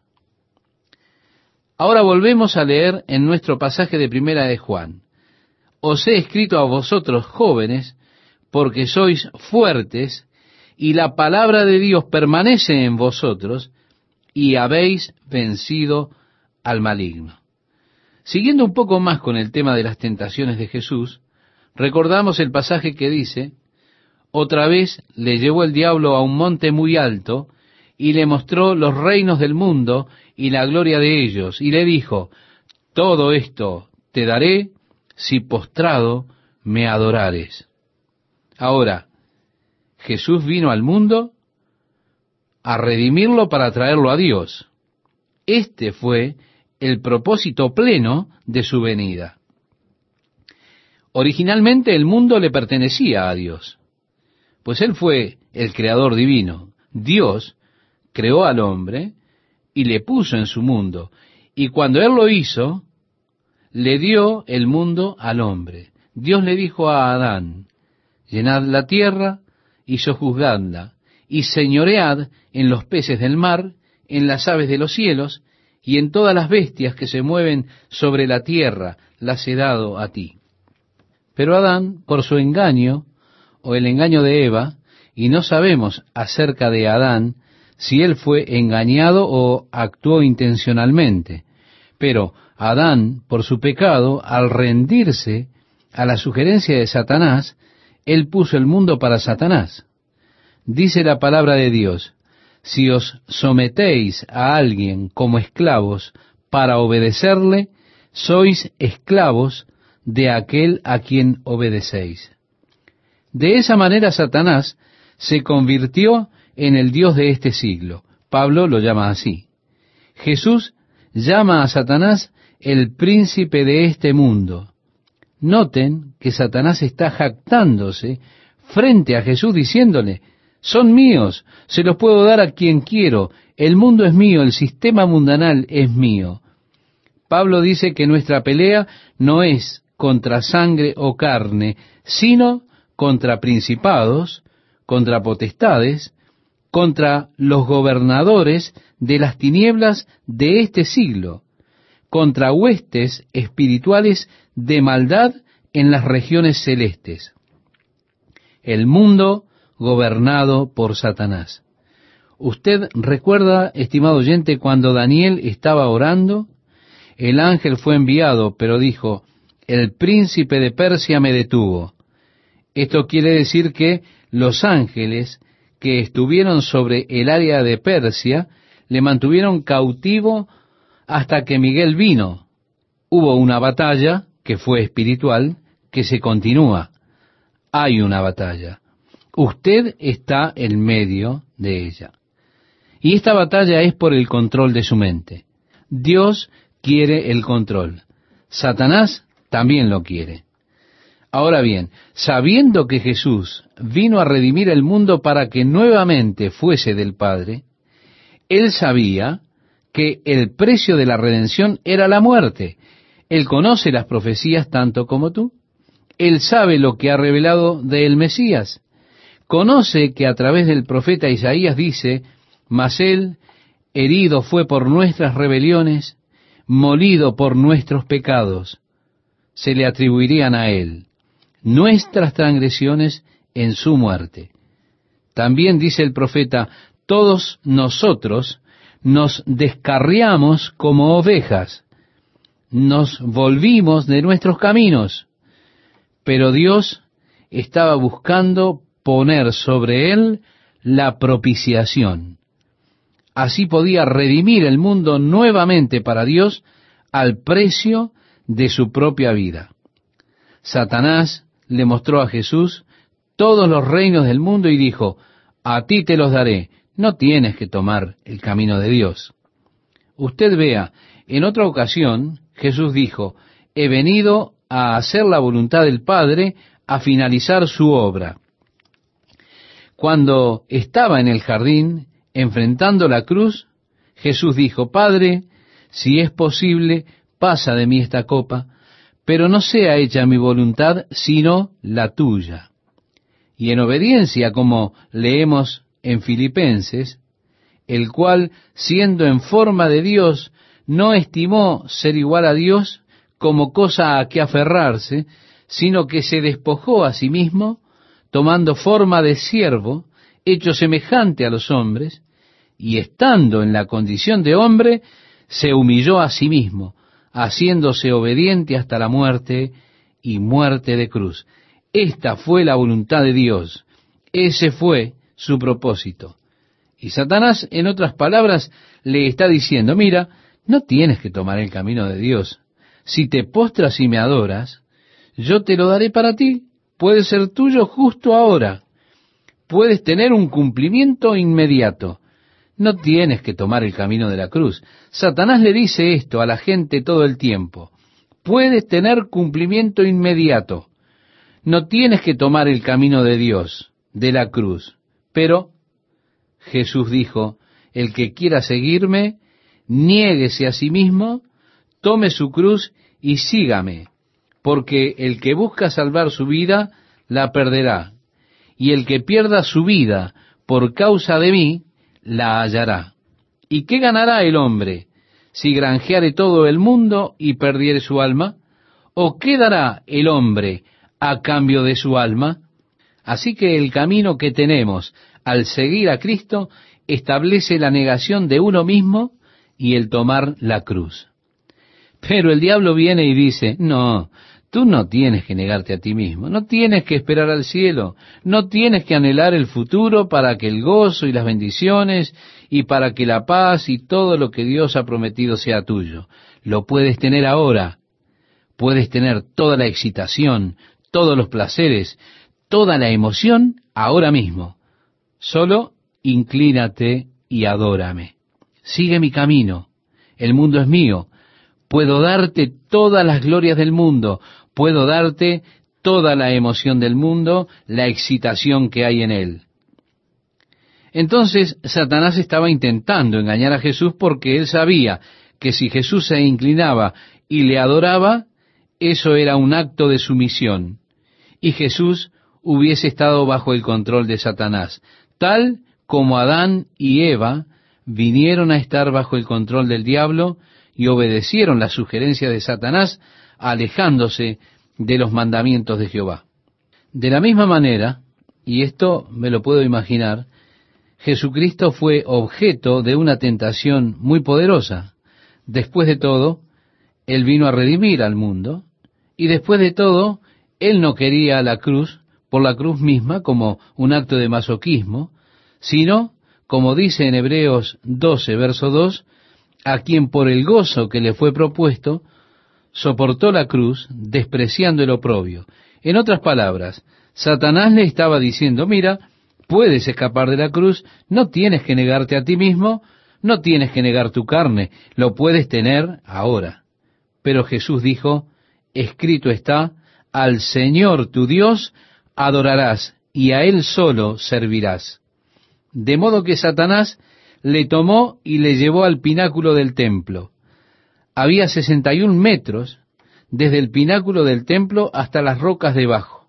Ahora volvemos a leer en nuestro pasaje de primera de Juan. Os he escrito a vosotros jóvenes, porque sois fuertes, y la palabra de Dios permanece en vosotros, y habéis vencido al maligno. Siguiendo un poco más con el tema de las tentaciones de Jesús, recordamos el pasaje que dice, otra vez le llevó el diablo a un monte muy alto y le mostró los reinos del mundo y la gloria de ellos, y le dijo, todo esto te daré si postrado me adorares. Ahora, Jesús vino al mundo a redimirlo para traerlo a Dios. Este fue el propósito pleno de su venida. Originalmente el mundo le pertenecía a Dios, pues Él fue el creador divino. Dios creó al hombre y le puso en su mundo, y cuando Él lo hizo, le dio el mundo al hombre. Dios le dijo a Adán, llenad la tierra y sojuzgadla, y señoread en los peces del mar, en las aves de los cielos, y en todas las bestias que se mueven sobre la tierra, las he dado a ti. Pero Adán, por su engaño, o el engaño de Eva, y no sabemos acerca de Adán si él fue engañado o actuó intencionalmente. Pero Adán, por su pecado, al rendirse a la sugerencia de Satanás, él puso el mundo para Satanás. Dice la palabra de Dios, si os sometéis a alguien como esclavos para obedecerle, sois esclavos de aquel a quien obedecéis. De esa manera Satanás se convirtió en el Dios de este siglo. Pablo lo llama así. Jesús llama a Satanás el príncipe de este mundo. Noten que Satanás está jactándose frente a Jesús diciéndole, son míos, se los puedo dar a quien quiero, el mundo es mío, el sistema mundanal es mío. Pablo dice que nuestra pelea no es contra sangre o carne, sino contra principados, contra potestades, contra los gobernadores de las tinieblas de este siglo, contra huestes espirituales de maldad en las regiones celestes. El mundo gobernado por Satanás. ¿Usted recuerda, estimado oyente, cuando Daniel estaba orando? El ángel fue enviado, pero dijo, el príncipe de Persia me detuvo. Esto quiere decir que los ángeles que estuvieron sobre el área de Persia le mantuvieron cautivo hasta que Miguel vino. Hubo una batalla que fue espiritual, que se continúa. Hay una batalla. Usted está en medio de ella. Y esta batalla es por el control de su mente. Dios quiere el control. Satanás también lo quiere. Ahora bien, sabiendo que Jesús vino a redimir el mundo para que nuevamente fuese del Padre, él sabía que el precio de la redención era la muerte. Él conoce las profecías tanto como tú. Él sabe lo que ha revelado del Mesías conoce que a través del profeta Isaías dice, mas él herido fue por nuestras rebeliones, molido por nuestros pecados, se le atribuirían a él nuestras transgresiones en su muerte. También dice el profeta, todos nosotros nos descarriamos como ovejas, nos volvimos de nuestros caminos, pero Dios estaba buscando poner sobre él la propiciación. Así podía redimir el mundo nuevamente para Dios al precio de su propia vida. Satanás le mostró a Jesús todos los reinos del mundo y dijo, a ti te los daré, no tienes que tomar el camino de Dios. Usted vea, en otra ocasión Jesús dijo, he venido a hacer la voluntad del Padre, a finalizar su obra. Cuando estaba en el jardín, enfrentando la cruz, Jesús dijo, Padre, si es posible, pasa de mí esta copa, pero no sea hecha mi voluntad, sino la tuya. Y en obediencia, como leemos en Filipenses, el cual, siendo en forma de Dios, no estimó ser igual a Dios como cosa a que aferrarse, sino que se despojó a sí mismo, tomando forma de siervo, hecho semejante a los hombres, y estando en la condición de hombre, se humilló a sí mismo, haciéndose obediente hasta la muerte y muerte de cruz. Esta fue la voluntad de Dios, ese fue su propósito. Y Satanás, en otras palabras, le está diciendo, mira, no tienes que tomar el camino de Dios. Si te postras y me adoras, yo te lo daré para ti. Puede ser tuyo justo ahora. Puedes tener un cumplimiento inmediato. No tienes que tomar el camino de la cruz. Satanás le dice esto a la gente todo el tiempo. Puedes tener cumplimiento inmediato. No tienes que tomar el camino de Dios, de la cruz. Pero Jesús dijo, el que quiera seguirme, niéguese a sí mismo, tome su cruz y sígame, porque el que busca salvar su vida, la perderá, y el que pierda su vida por causa de mí, la hallará. ¿Y qué ganará el hombre si granjeare todo el mundo y perdiere su alma? ¿O qué dará el hombre a cambio de su alma? Así que el camino que tenemos al seguir a Cristo establece la negación de uno mismo y el tomar la cruz. Pero el diablo viene y dice, no, Tú no tienes que negarte a ti mismo, no tienes que esperar al cielo, no tienes que anhelar el futuro para que el gozo y las bendiciones y para que la paz y todo lo que Dios ha prometido sea tuyo. Lo puedes tener ahora. Puedes tener toda la excitación, todos los placeres, toda la emoción ahora mismo. Solo inclínate y adórame. Sigue mi camino. El mundo es mío. Puedo darte todas las glorias del mundo puedo darte toda la emoción del mundo, la excitación que hay en él. Entonces Satanás estaba intentando engañar a Jesús porque él sabía que si Jesús se inclinaba y le adoraba, eso era un acto de sumisión, y Jesús hubiese estado bajo el control de Satanás, tal como Adán y Eva vinieron a estar bajo el control del diablo y obedecieron la sugerencia de Satanás alejándose de los mandamientos de Jehová. De la misma manera, y esto me lo puedo imaginar, Jesucristo fue objeto de una tentación muy poderosa. Después de todo, Él vino a redimir al mundo, y después de todo, Él no quería la cruz por la cruz misma como un acto de masoquismo, sino, como dice en Hebreos 12, verso 2, a quien por el gozo que le fue propuesto, soportó la cruz despreciando el oprobio. En otras palabras, Satanás le estaba diciendo, mira, puedes escapar de la cruz, no tienes que negarte a ti mismo, no tienes que negar tu carne, lo puedes tener ahora. Pero Jesús dijo, escrito está, al Señor tu Dios adorarás y a Él solo servirás. De modo que Satanás le tomó y le llevó al pináculo del templo había sesenta y un metros desde el pináculo del templo hasta las rocas debajo.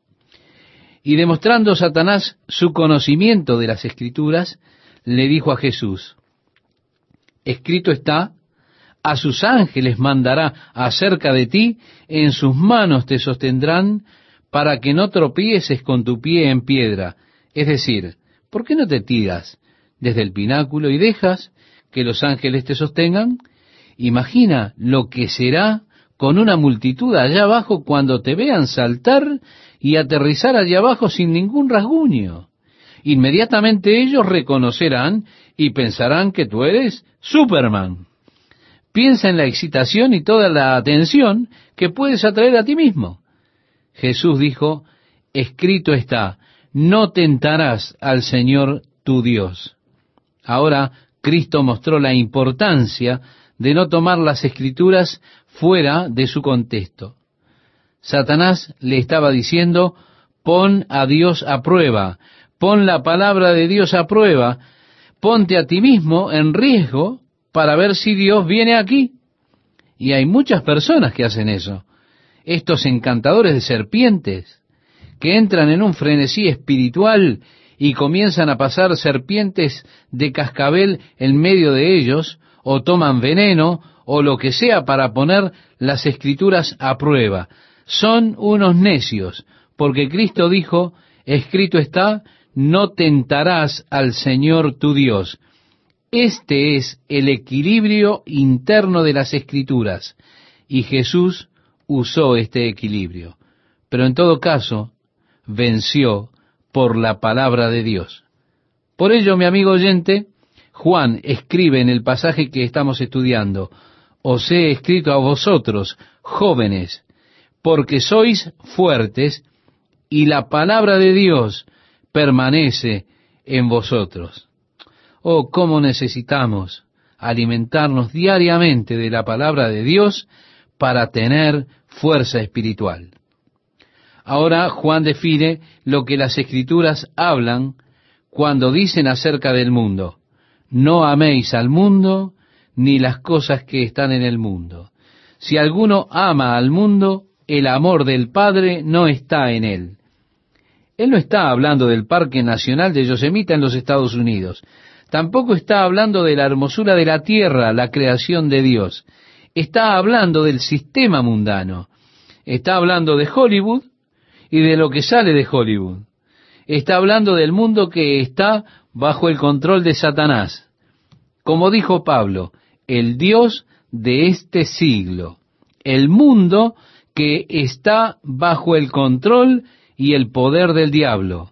Y demostrando Satanás su conocimiento de las escrituras, le dijo a Jesús, escrito está, a sus ángeles mandará acerca de ti, en sus manos te sostendrán para que no tropieces con tu pie en piedra. Es decir, ¿por qué no te tiras desde el pináculo y dejas que los ángeles te sostengan? Imagina lo que será con una multitud allá abajo cuando te vean saltar y aterrizar allá abajo sin ningún rasguño. Inmediatamente ellos reconocerán y pensarán que tú eres Superman. Piensa en la excitación y toda la atención que puedes atraer a ti mismo. Jesús dijo, escrito está, no tentarás al Señor tu Dios. Ahora Cristo mostró la importancia de no tomar las escrituras fuera de su contexto. Satanás le estaba diciendo, pon a Dios a prueba, pon la palabra de Dios a prueba, ponte a ti mismo en riesgo para ver si Dios viene aquí. Y hay muchas personas que hacen eso. Estos encantadores de serpientes, que entran en un frenesí espiritual y comienzan a pasar serpientes de cascabel en medio de ellos, o toman veneno, o lo que sea para poner las escrituras a prueba. Son unos necios, porque Cristo dijo, escrito está, no tentarás al Señor tu Dios. Este es el equilibrio interno de las escrituras, y Jesús usó este equilibrio. Pero en todo caso, venció por la palabra de Dios. Por ello, mi amigo oyente, Juan escribe en el pasaje que estamos estudiando, os he escrito a vosotros, jóvenes, porque sois fuertes y la palabra de Dios permanece en vosotros. Oh, cómo necesitamos alimentarnos diariamente de la palabra de Dios para tener fuerza espiritual. Ahora Juan define lo que las escrituras hablan cuando dicen acerca del mundo. No améis al mundo ni las cosas que están en el mundo. Si alguno ama al mundo, el amor del Padre no está en él. Él no está hablando del Parque Nacional de Yosemite en los Estados Unidos. Tampoco está hablando de la hermosura de la tierra, la creación de Dios. Está hablando del sistema mundano. Está hablando de Hollywood y de lo que sale de Hollywood. Está hablando del mundo que está bajo el control de Satanás. Como dijo Pablo, el Dios de este siglo, el mundo que está bajo el control y el poder del diablo.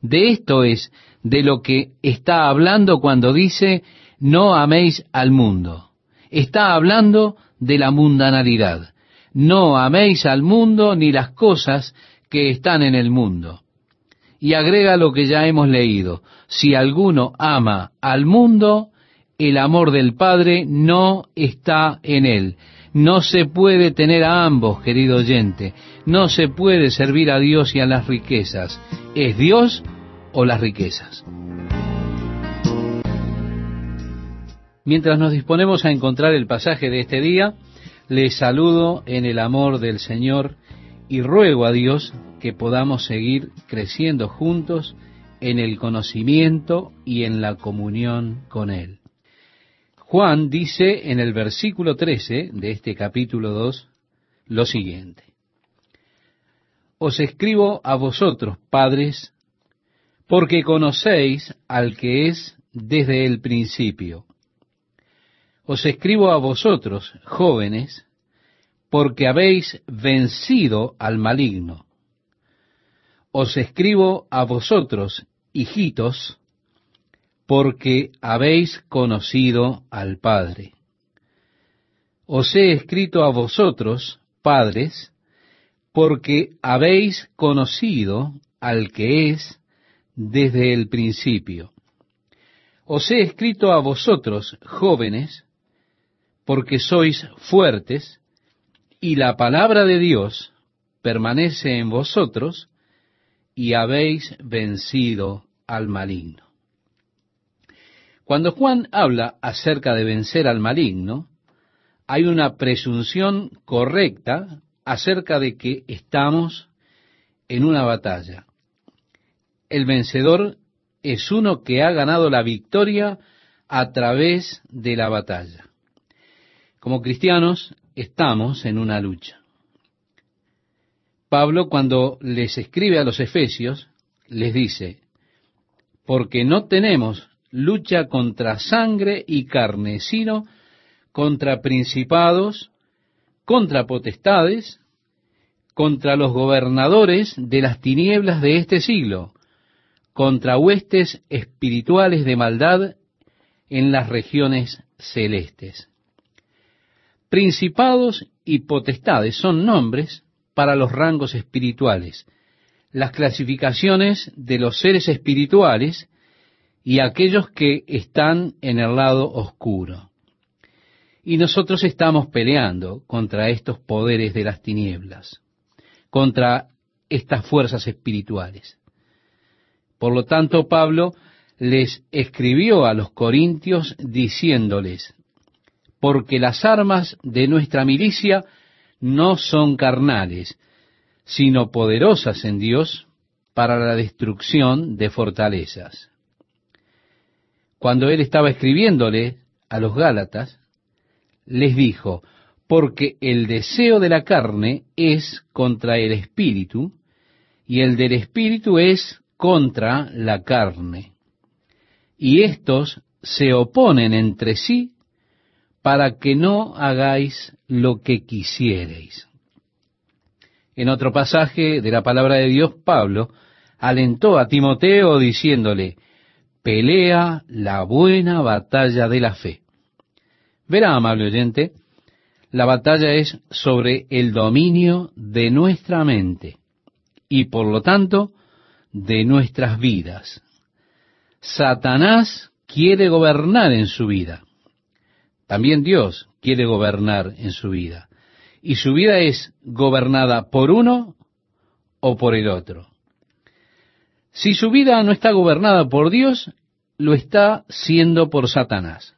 De esto es de lo que está hablando cuando dice no améis al mundo. Está hablando de la mundanalidad. No améis al mundo ni las cosas que están en el mundo. Y agrega lo que ya hemos leído. Si alguno ama al mundo, el amor del Padre no está en él. No se puede tener a ambos, querido oyente. No se puede servir a Dios y a las riquezas. ¿Es Dios o las riquezas? Mientras nos disponemos a encontrar el pasaje de este día, les saludo en el amor del Señor y ruego a Dios que podamos seguir creciendo juntos en el conocimiento y en la comunión con Él. Juan dice en el versículo 13 de este capítulo 2 lo siguiente. Os escribo a vosotros, padres, porque conocéis al que es desde el principio. Os escribo a vosotros, jóvenes, porque habéis vencido al maligno. Os escribo a vosotros, hijitos, porque habéis conocido al Padre. Os he escrito a vosotros, padres, porque habéis conocido al que es desde el principio. Os he escrito a vosotros, jóvenes, porque sois fuertes, y la palabra de Dios permanece en vosotros, y habéis vencido al maligno. Cuando Juan habla acerca de vencer al maligno, hay una presunción correcta acerca de que estamos en una batalla. El vencedor es uno que ha ganado la victoria a través de la batalla. Como cristianos estamos en una lucha. Pablo cuando les escribe a los efesios les dice, porque no tenemos lucha contra sangre y carne, sino contra principados, contra potestades, contra los gobernadores de las tinieblas de este siglo, contra huestes espirituales de maldad en las regiones celestes. Principados y potestades son nombres para los rangos espirituales, las clasificaciones de los seres espirituales y aquellos que están en el lado oscuro. Y nosotros estamos peleando contra estos poderes de las tinieblas, contra estas fuerzas espirituales. Por lo tanto, Pablo les escribió a los corintios diciéndoles, porque las armas de nuestra milicia no son carnales, sino poderosas en Dios para la destrucción de fortalezas. Cuando él estaba escribiéndole a los Gálatas, les dijo, porque el deseo de la carne es contra el espíritu, y el del espíritu es contra la carne. Y estos se oponen entre sí para que no hagáis lo que quisiereis. En otro pasaje de la palabra de Dios, Pablo alentó a Timoteo diciéndole, pelea la buena batalla de la fe. Verá, amable oyente, la batalla es sobre el dominio de nuestra mente y por lo tanto de nuestras vidas. Satanás quiere gobernar en su vida. También Dios quiere gobernar en su vida y su vida es gobernada por uno o por el otro. Si su vida no está gobernada por Dios, lo está siendo por Satanás.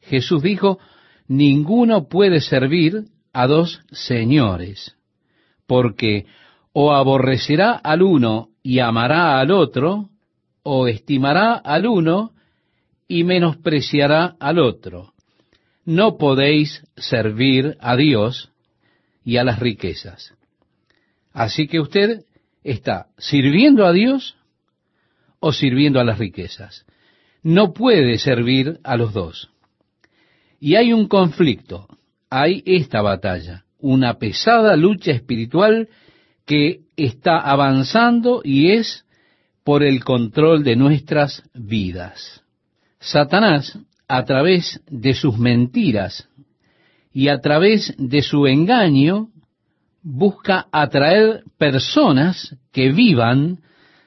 Jesús dijo, ninguno puede servir a dos señores, porque o aborrecerá al uno y amará al otro, o estimará al uno y menospreciará al otro no podéis servir a Dios y a las riquezas. Así que usted está sirviendo a Dios o sirviendo a las riquezas. No puede servir a los dos. Y hay un conflicto, hay esta batalla, una pesada lucha espiritual que está avanzando y es por el control de nuestras vidas. Satanás a través de sus mentiras y a través de su engaño, busca atraer personas que vivan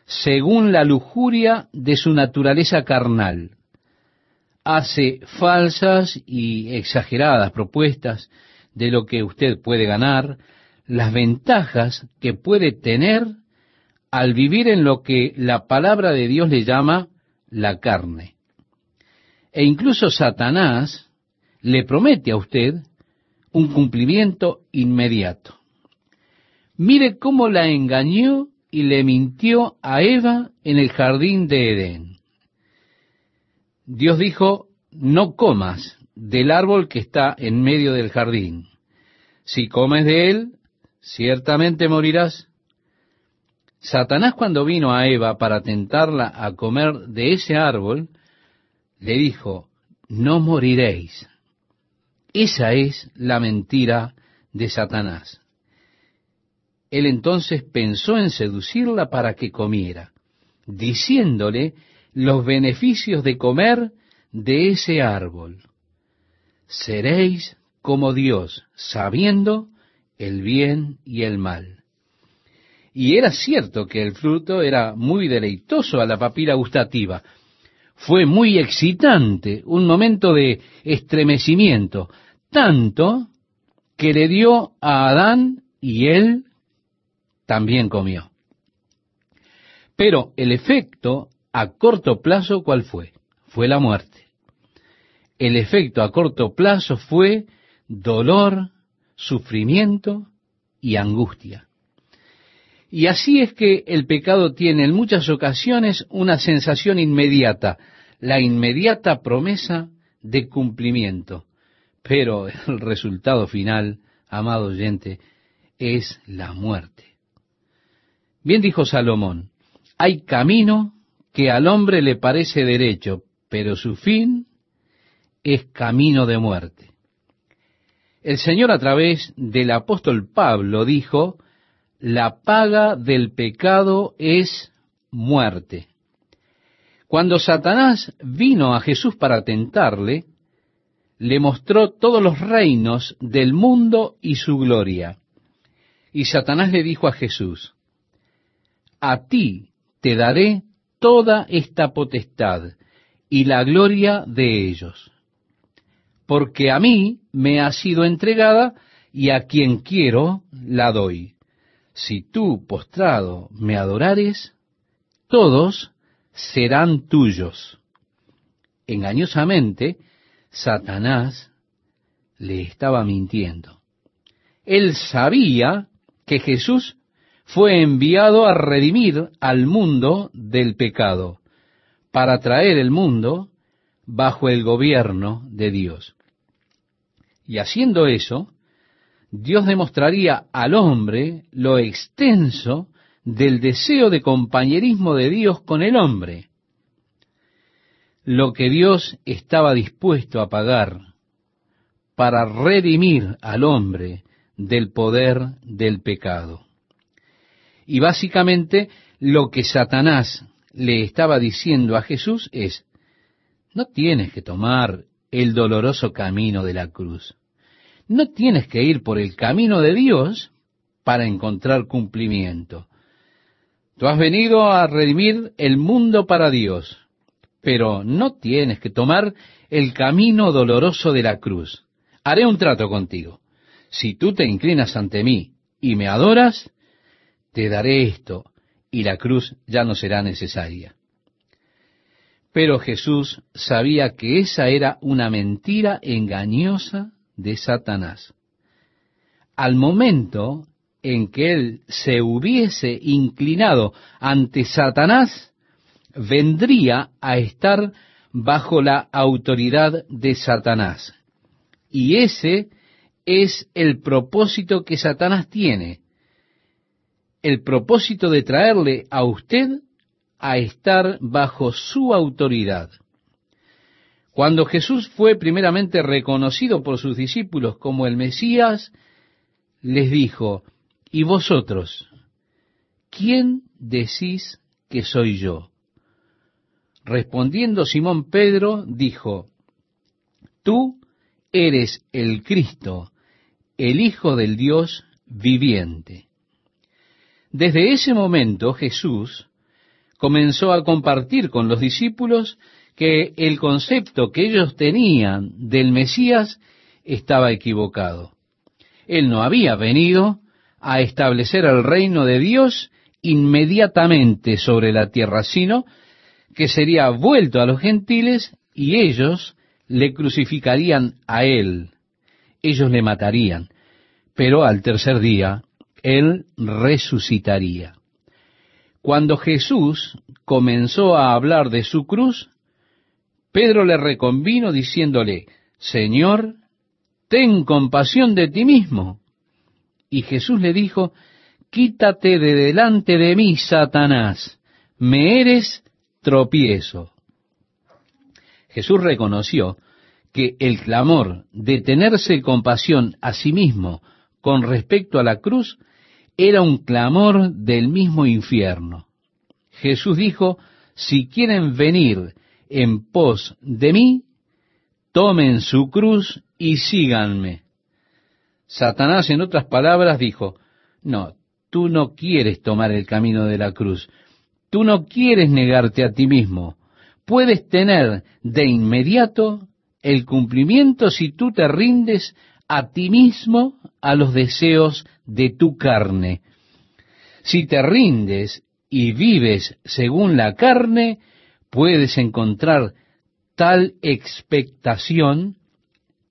según la lujuria de su naturaleza carnal. Hace falsas y exageradas propuestas de lo que usted puede ganar, las ventajas que puede tener al vivir en lo que la palabra de Dios le llama la carne. E incluso Satanás le promete a usted un cumplimiento inmediato. Mire cómo la engañó y le mintió a Eva en el jardín de Edén. Dios dijo, no comas del árbol que está en medio del jardín. Si comes de él, ciertamente morirás. Satanás cuando vino a Eva para tentarla a comer de ese árbol, le dijo, no moriréis. Esa es la mentira de Satanás. Él entonces pensó en seducirla para que comiera, diciéndole los beneficios de comer de ese árbol. Seréis como Dios, sabiendo el bien y el mal. Y era cierto que el fruto era muy deleitoso a la papila gustativa, fue muy excitante, un momento de estremecimiento, tanto que le dio a Adán y él también comió. Pero el efecto a corto plazo, ¿cuál fue? Fue la muerte. El efecto a corto plazo fue dolor, sufrimiento y angustia. Y así es que el pecado tiene en muchas ocasiones una sensación inmediata, la inmediata promesa de cumplimiento. Pero el resultado final, amado oyente, es la muerte. Bien dijo Salomón, hay camino que al hombre le parece derecho, pero su fin es camino de muerte. El Señor a través del apóstol Pablo dijo, la paga del pecado es muerte. Cuando Satanás vino a Jesús para tentarle, le mostró todos los reinos del mundo y su gloria. Y Satanás le dijo a Jesús, a ti te daré toda esta potestad y la gloria de ellos porque a mí me ha sido entregada y a quien quiero la doy. Si tú, postrado, me adorares, todos serán tuyos. Engañosamente, Satanás le estaba mintiendo. Él sabía que Jesús fue enviado a redimir al mundo del pecado, para traer el mundo bajo el gobierno de Dios. Y haciendo eso, Dios demostraría al hombre lo extenso del deseo de compañerismo de Dios con el hombre, lo que Dios estaba dispuesto a pagar para redimir al hombre del poder del pecado. Y básicamente lo que Satanás le estaba diciendo a Jesús es, no tienes que tomar el doloroso camino de la cruz. No tienes que ir por el camino de Dios para encontrar cumplimiento. Tú has venido a redimir el mundo para Dios, pero no tienes que tomar el camino doloroso de la cruz. Haré un trato contigo. Si tú te inclinas ante mí y me adoras, te daré esto, y la cruz ya no será necesaria. Pero Jesús sabía que esa era una mentira engañosa de Satanás. Al momento en que él se hubiese inclinado ante Satanás, vendría a estar bajo la autoridad de Satanás. Y ese es el propósito que Satanás tiene, el propósito de traerle a usted a estar bajo su autoridad. Cuando Jesús fue primeramente reconocido por sus discípulos como el Mesías, les dijo, ¿y vosotros? ¿Quién decís que soy yo? Respondiendo Simón Pedro, dijo, Tú eres el Cristo, el Hijo del Dios viviente. Desde ese momento Jesús comenzó a compartir con los discípulos que el concepto que ellos tenían del Mesías estaba equivocado. Él no había venido a establecer el reino de Dios inmediatamente sobre la tierra, sino que sería vuelto a los gentiles y ellos le crucificarían a él, ellos le matarían, pero al tercer día él resucitaría. Cuando Jesús comenzó a hablar de su cruz, Pedro le reconvino diciéndole, Señor, ten compasión de ti mismo. Y Jesús le dijo, Quítate de delante de mí, Satanás, me eres tropiezo. Jesús reconoció que el clamor de tenerse compasión a sí mismo con respecto a la cruz era un clamor del mismo infierno. Jesús dijo, si quieren venir en pos de mí, tomen su cruz y síganme. Satanás, en otras palabras, dijo, no, tú no quieres tomar el camino de la cruz, tú no quieres negarte a ti mismo, puedes tener de inmediato el cumplimiento si tú te rindes a ti mismo a los deseos de tu carne. Si te rindes y vives según la carne, puedes encontrar tal expectación,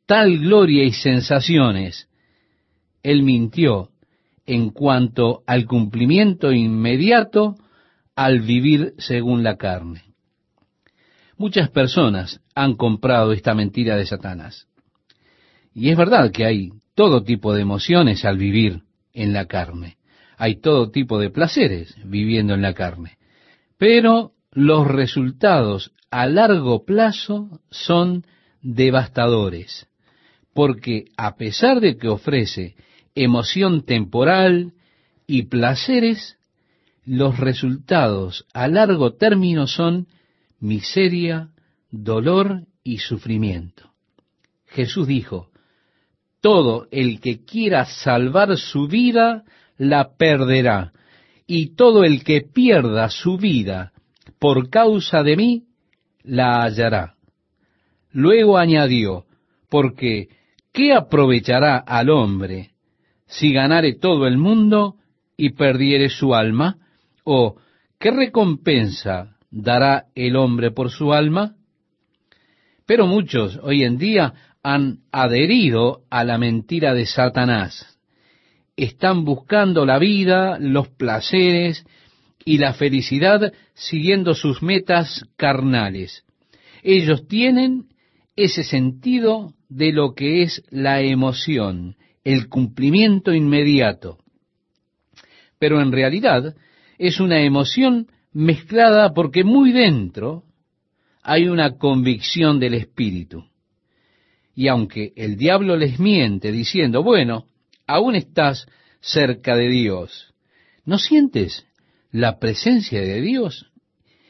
tal gloria y sensaciones. Él mintió en cuanto al cumplimiento inmediato al vivir según la carne. Muchas personas han comprado esta mentira de Satanás. Y es verdad que hay todo tipo de emociones al vivir en la carne. Hay todo tipo de placeres viviendo en la carne. Pero los resultados a largo plazo son devastadores. porque a pesar de que ofrece emoción temporal y placeres, los resultados a largo término son miseria, dolor y sufrimiento. Jesús dijo, todo el que quiera salvar su vida, la perderá, y todo el que pierda su vida por causa de mí, la hallará. Luego añadió, porque ¿qué aprovechará al hombre si ganare todo el mundo y perdiere su alma? ¿O qué recompensa dará el hombre por su alma? Pero muchos hoy en día han adherido a la mentira de Satanás. Están buscando la vida, los placeres y la felicidad siguiendo sus metas carnales. Ellos tienen ese sentido de lo que es la emoción, el cumplimiento inmediato. Pero en realidad es una emoción mezclada porque muy dentro hay una convicción del espíritu. Y aunque el diablo les miente diciendo, bueno, aún estás cerca de Dios, ¿no sientes la presencia de Dios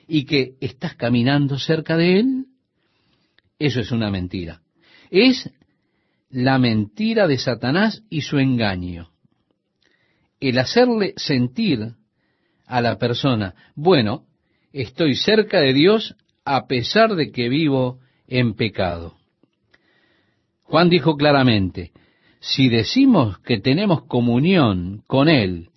y que estás caminando cerca de Él? Eso es una mentira. Es la mentira de Satanás y su engaño. El hacerle sentir a la persona, bueno, estoy cerca de Dios a pesar de que vivo en pecado. Juan dijo claramente, si decimos que tenemos comunión con Él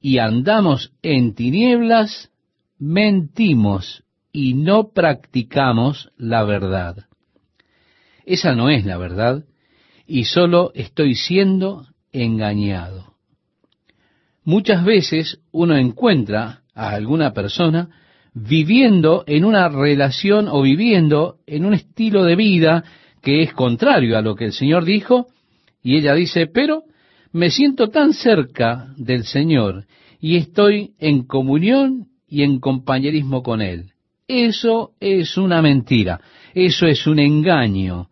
y andamos en tinieblas, mentimos y no practicamos la verdad. Esa no es la verdad y solo estoy siendo engañado. Muchas veces uno encuentra a alguna persona viviendo en una relación o viviendo en un estilo de vida que es contrario a lo que el Señor dijo, y ella dice, pero me siento tan cerca del Señor y estoy en comunión y en compañerismo con Él. Eso es una mentira, eso es un engaño,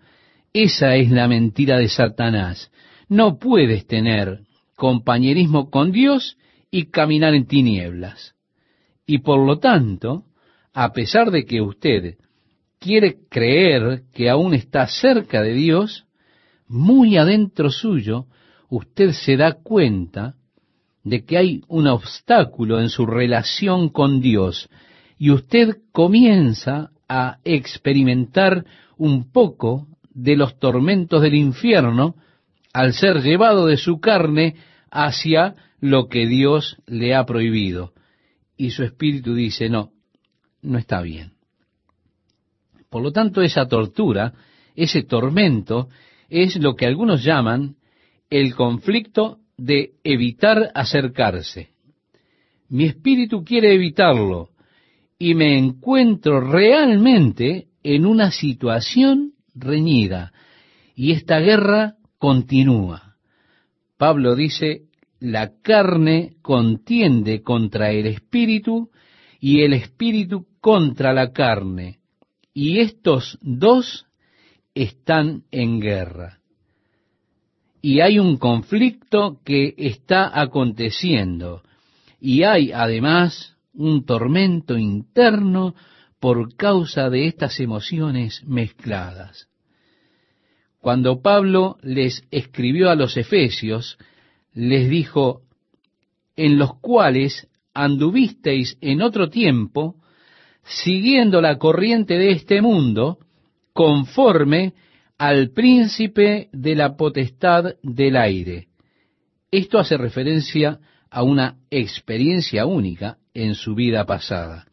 esa es la mentira de Satanás. No puedes tener compañerismo con Dios y caminar en tinieblas. Y por lo tanto, a pesar de que usted quiere creer que aún está cerca de Dios, muy adentro suyo, usted se da cuenta de que hay un obstáculo en su relación con Dios y usted comienza a experimentar un poco de los tormentos del infierno al ser llevado de su carne hacia lo que Dios le ha prohibido. Y su espíritu dice, no, no está bien. Por lo tanto, esa tortura, ese tormento, es lo que algunos llaman el conflicto de evitar acercarse. Mi espíritu quiere evitarlo y me encuentro realmente en una situación reñida y esta guerra continúa. Pablo dice, la carne contiende contra el espíritu y el espíritu contra la carne, y estos dos están en guerra. Y hay un conflicto que está aconteciendo, y hay además un tormento interno por causa de estas emociones mezcladas. Cuando Pablo les escribió a los efesios, les dijo, en los cuales anduvisteis en otro tiempo, siguiendo la corriente de este mundo, conforme al príncipe de la potestad del aire. Esto hace referencia a una experiencia única en su vida pasada.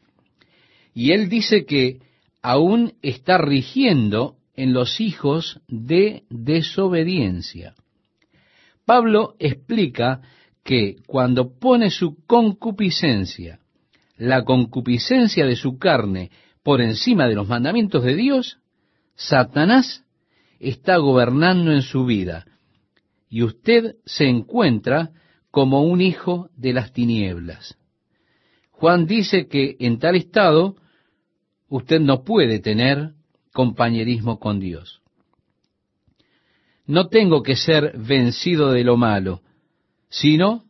Y él dice que aún está rigiendo en los hijos de desobediencia. Pablo explica que cuando pone su concupiscencia, la concupiscencia de su carne, por encima de los mandamientos de Dios, Satanás está gobernando en su vida y usted se encuentra como un hijo de las tinieblas. Juan dice que en tal estado usted no puede tener compañerismo con Dios. no tengo que ser vencido de lo malo, sino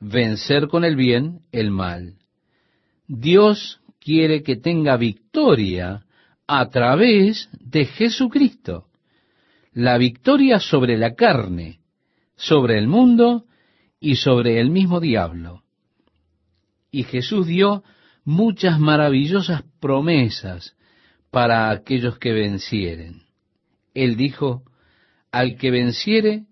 vencer con el bien el mal. Dios quiere que tenga victoria a través de Jesucristo. La victoria sobre la carne, sobre el mundo y sobre el mismo diablo. Y Jesús dio muchas maravillosas promesas para aquellos que vencieren. Él dijo, al que venciere,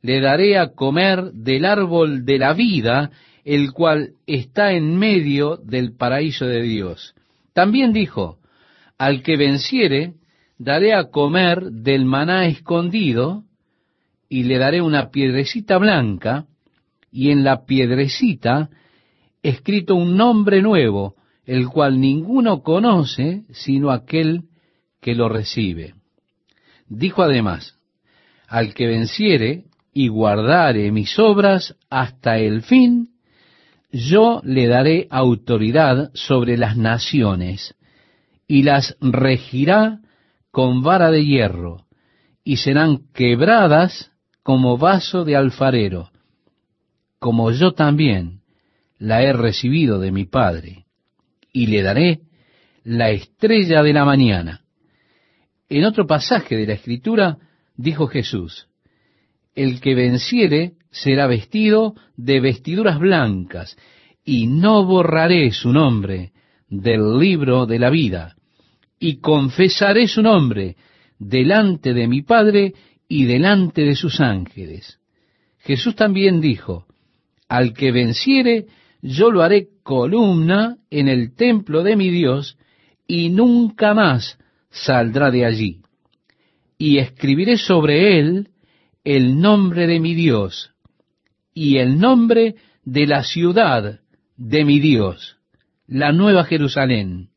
le daré a comer del árbol de la vida, el cual está en medio del paraíso de Dios. También dijo, al que venciere, daré a comer del maná escondido, y le daré una piedrecita blanca, y en la piedrecita escrito un nombre nuevo, el cual ninguno conoce sino aquel que lo recibe. Dijo además, al que venciere y guardare mis obras hasta el fin, yo le daré autoridad sobre las naciones, y las regirá con vara de hierro, y serán quebradas como vaso de alfarero, como yo también la he recibido de mi Padre, y le daré la estrella de la mañana. En otro pasaje de la Escritura dijo Jesús, el que venciere será vestido de vestiduras blancas, y no borraré su nombre del libro de la vida, y confesaré su nombre delante de mi Padre y delante de sus ángeles. Jesús también dijo, al que venciere, yo lo haré columna en el templo de mi Dios, y nunca más saldrá de allí. Y escribiré sobre él el nombre de mi Dios y el nombre de la ciudad de mi Dios, la nueva Jerusalén,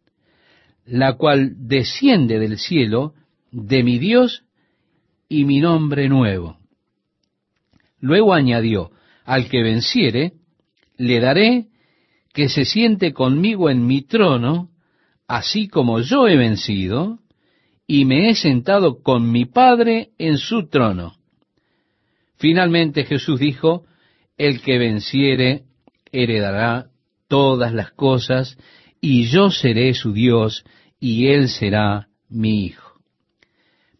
la cual desciende del cielo de mi Dios y mi nombre nuevo. Luego añadió, al que venciere, le daré que se siente conmigo en mi trono, así como yo he vencido, y me he sentado con mi Padre en su trono. Finalmente Jesús dijo, el que venciere heredará todas las cosas, y yo seré su Dios, y él será mi hijo.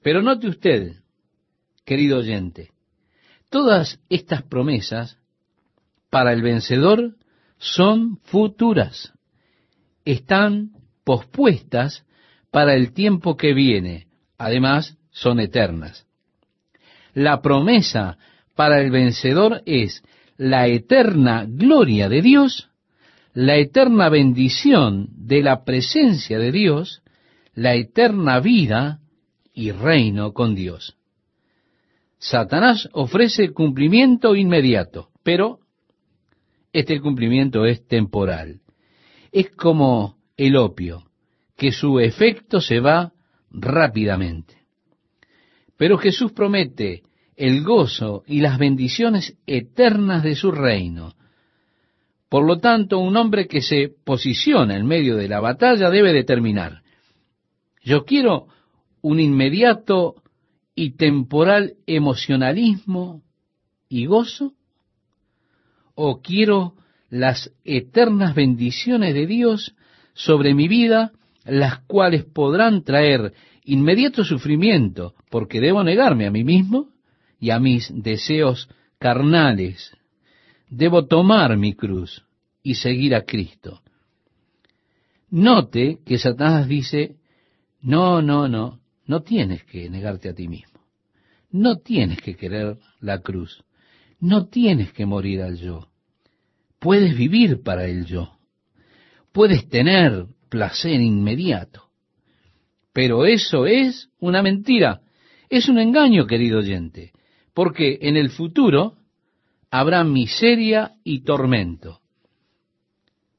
Pero note usted, querido oyente, todas estas promesas para el vencedor son futuras, están pospuestas para el tiempo que viene, además son eternas. La promesa para el vencedor es la eterna gloria de Dios, la eterna bendición de la presencia de Dios, la eterna vida y reino con Dios. Satanás ofrece cumplimiento inmediato, pero este cumplimiento es temporal. Es como el opio, que su efecto se va rápidamente. Pero Jesús promete el gozo y las bendiciones eternas de su reino. Por lo tanto, un hombre que se posiciona en medio de la batalla debe determinar, yo quiero un inmediato y temporal emocionalismo y gozo, o quiero las eternas bendiciones de Dios sobre mi vida, las cuales podrán traer inmediato sufrimiento, porque debo negarme a mí mismo, y a mis deseos carnales. Debo tomar mi cruz y seguir a Cristo. Note que Satanás dice, no, no, no, no tienes que negarte a ti mismo. No tienes que querer la cruz. No tienes que morir al yo. Puedes vivir para el yo. Puedes tener placer inmediato. Pero eso es una mentira. Es un engaño, querido oyente porque en el futuro habrá miseria y tormento.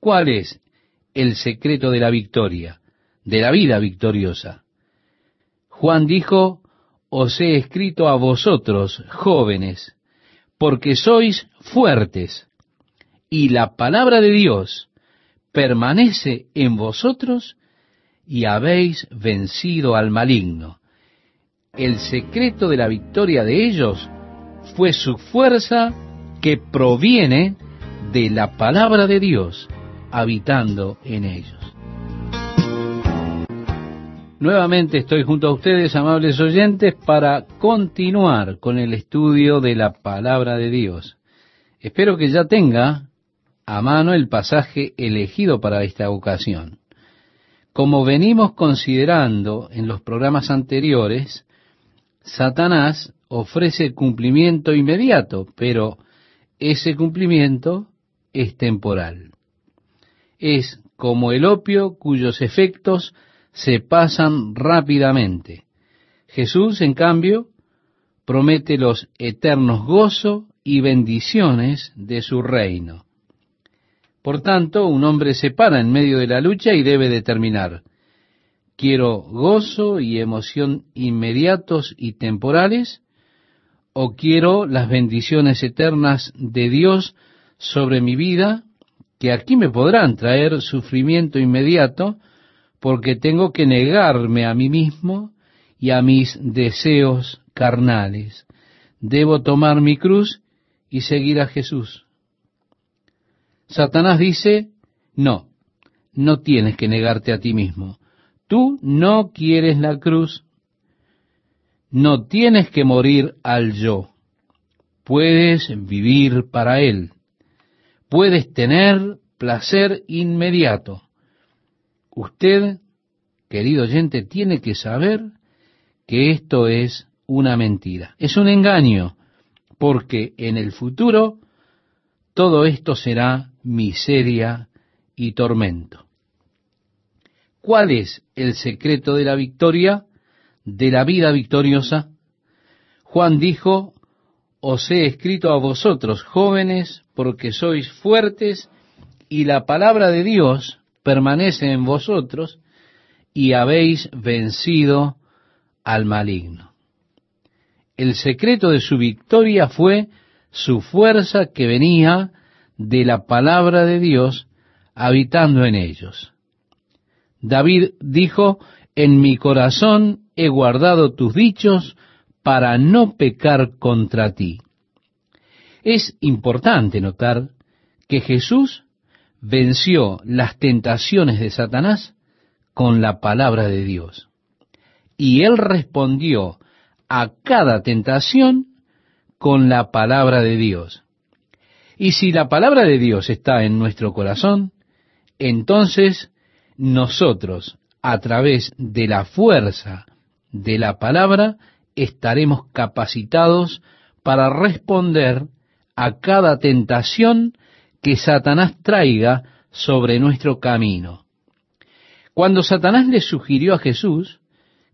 ¿Cuál es el secreto de la victoria, de la vida victoriosa? Juan dijo, os he escrito a vosotros, jóvenes, porque sois fuertes, y la palabra de Dios permanece en vosotros, y habéis vencido al maligno. el secreto de la victoria de ellos fue su fuerza que proviene de la palabra de Dios habitando en ellos. Nuevamente estoy junto a ustedes, amables oyentes, para continuar con el estudio de la palabra de Dios. Espero que ya tenga a mano el pasaje elegido para esta ocasión. Como venimos considerando en los programas anteriores, Satanás ofrece cumplimiento inmediato, pero ese cumplimiento es temporal. Es como el opio cuyos efectos se pasan rápidamente. Jesús, en cambio, promete los eternos gozo y bendiciones de su reino. Por tanto, un hombre se para en medio de la lucha y debe determinar, ¿quiero gozo y emoción inmediatos y temporales? ¿O quiero las bendiciones eternas de Dios sobre mi vida, que aquí me podrán traer sufrimiento inmediato, porque tengo que negarme a mí mismo y a mis deseos carnales. Debo tomar mi cruz y seguir a Jesús. Satanás dice, no, no tienes que negarte a ti mismo. Tú no quieres la cruz, no tienes que morir al yo. Puedes vivir para Él. Puedes tener placer inmediato. Usted, querido oyente, tiene que saber que esto es una mentira. Es un engaño, porque en el futuro todo esto será miseria y tormento. ¿Cuál es el secreto de la victoria, de la vida victoriosa? Juan dijo, os he escrito a vosotros, jóvenes, porque sois fuertes y la palabra de Dios permanece en vosotros y habéis vencido al maligno. El secreto de su victoria fue su fuerza que venía de la palabra de Dios habitando en ellos. David dijo, en mi corazón he guardado tus dichos para no pecar contra ti. Es importante notar que Jesús venció las tentaciones de Satanás con la palabra de Dios. Y él respondió a cada tentación con la palabra de Dios. Y si la palabra de Dios está en nuestro corazón, entonces nosotros, a través de la fuerza de la palabra, estaremos capacitados para responder a cada tentación que Satanás traiga sobre nuestro camino. Cuando Satanás le sugirió a Jesús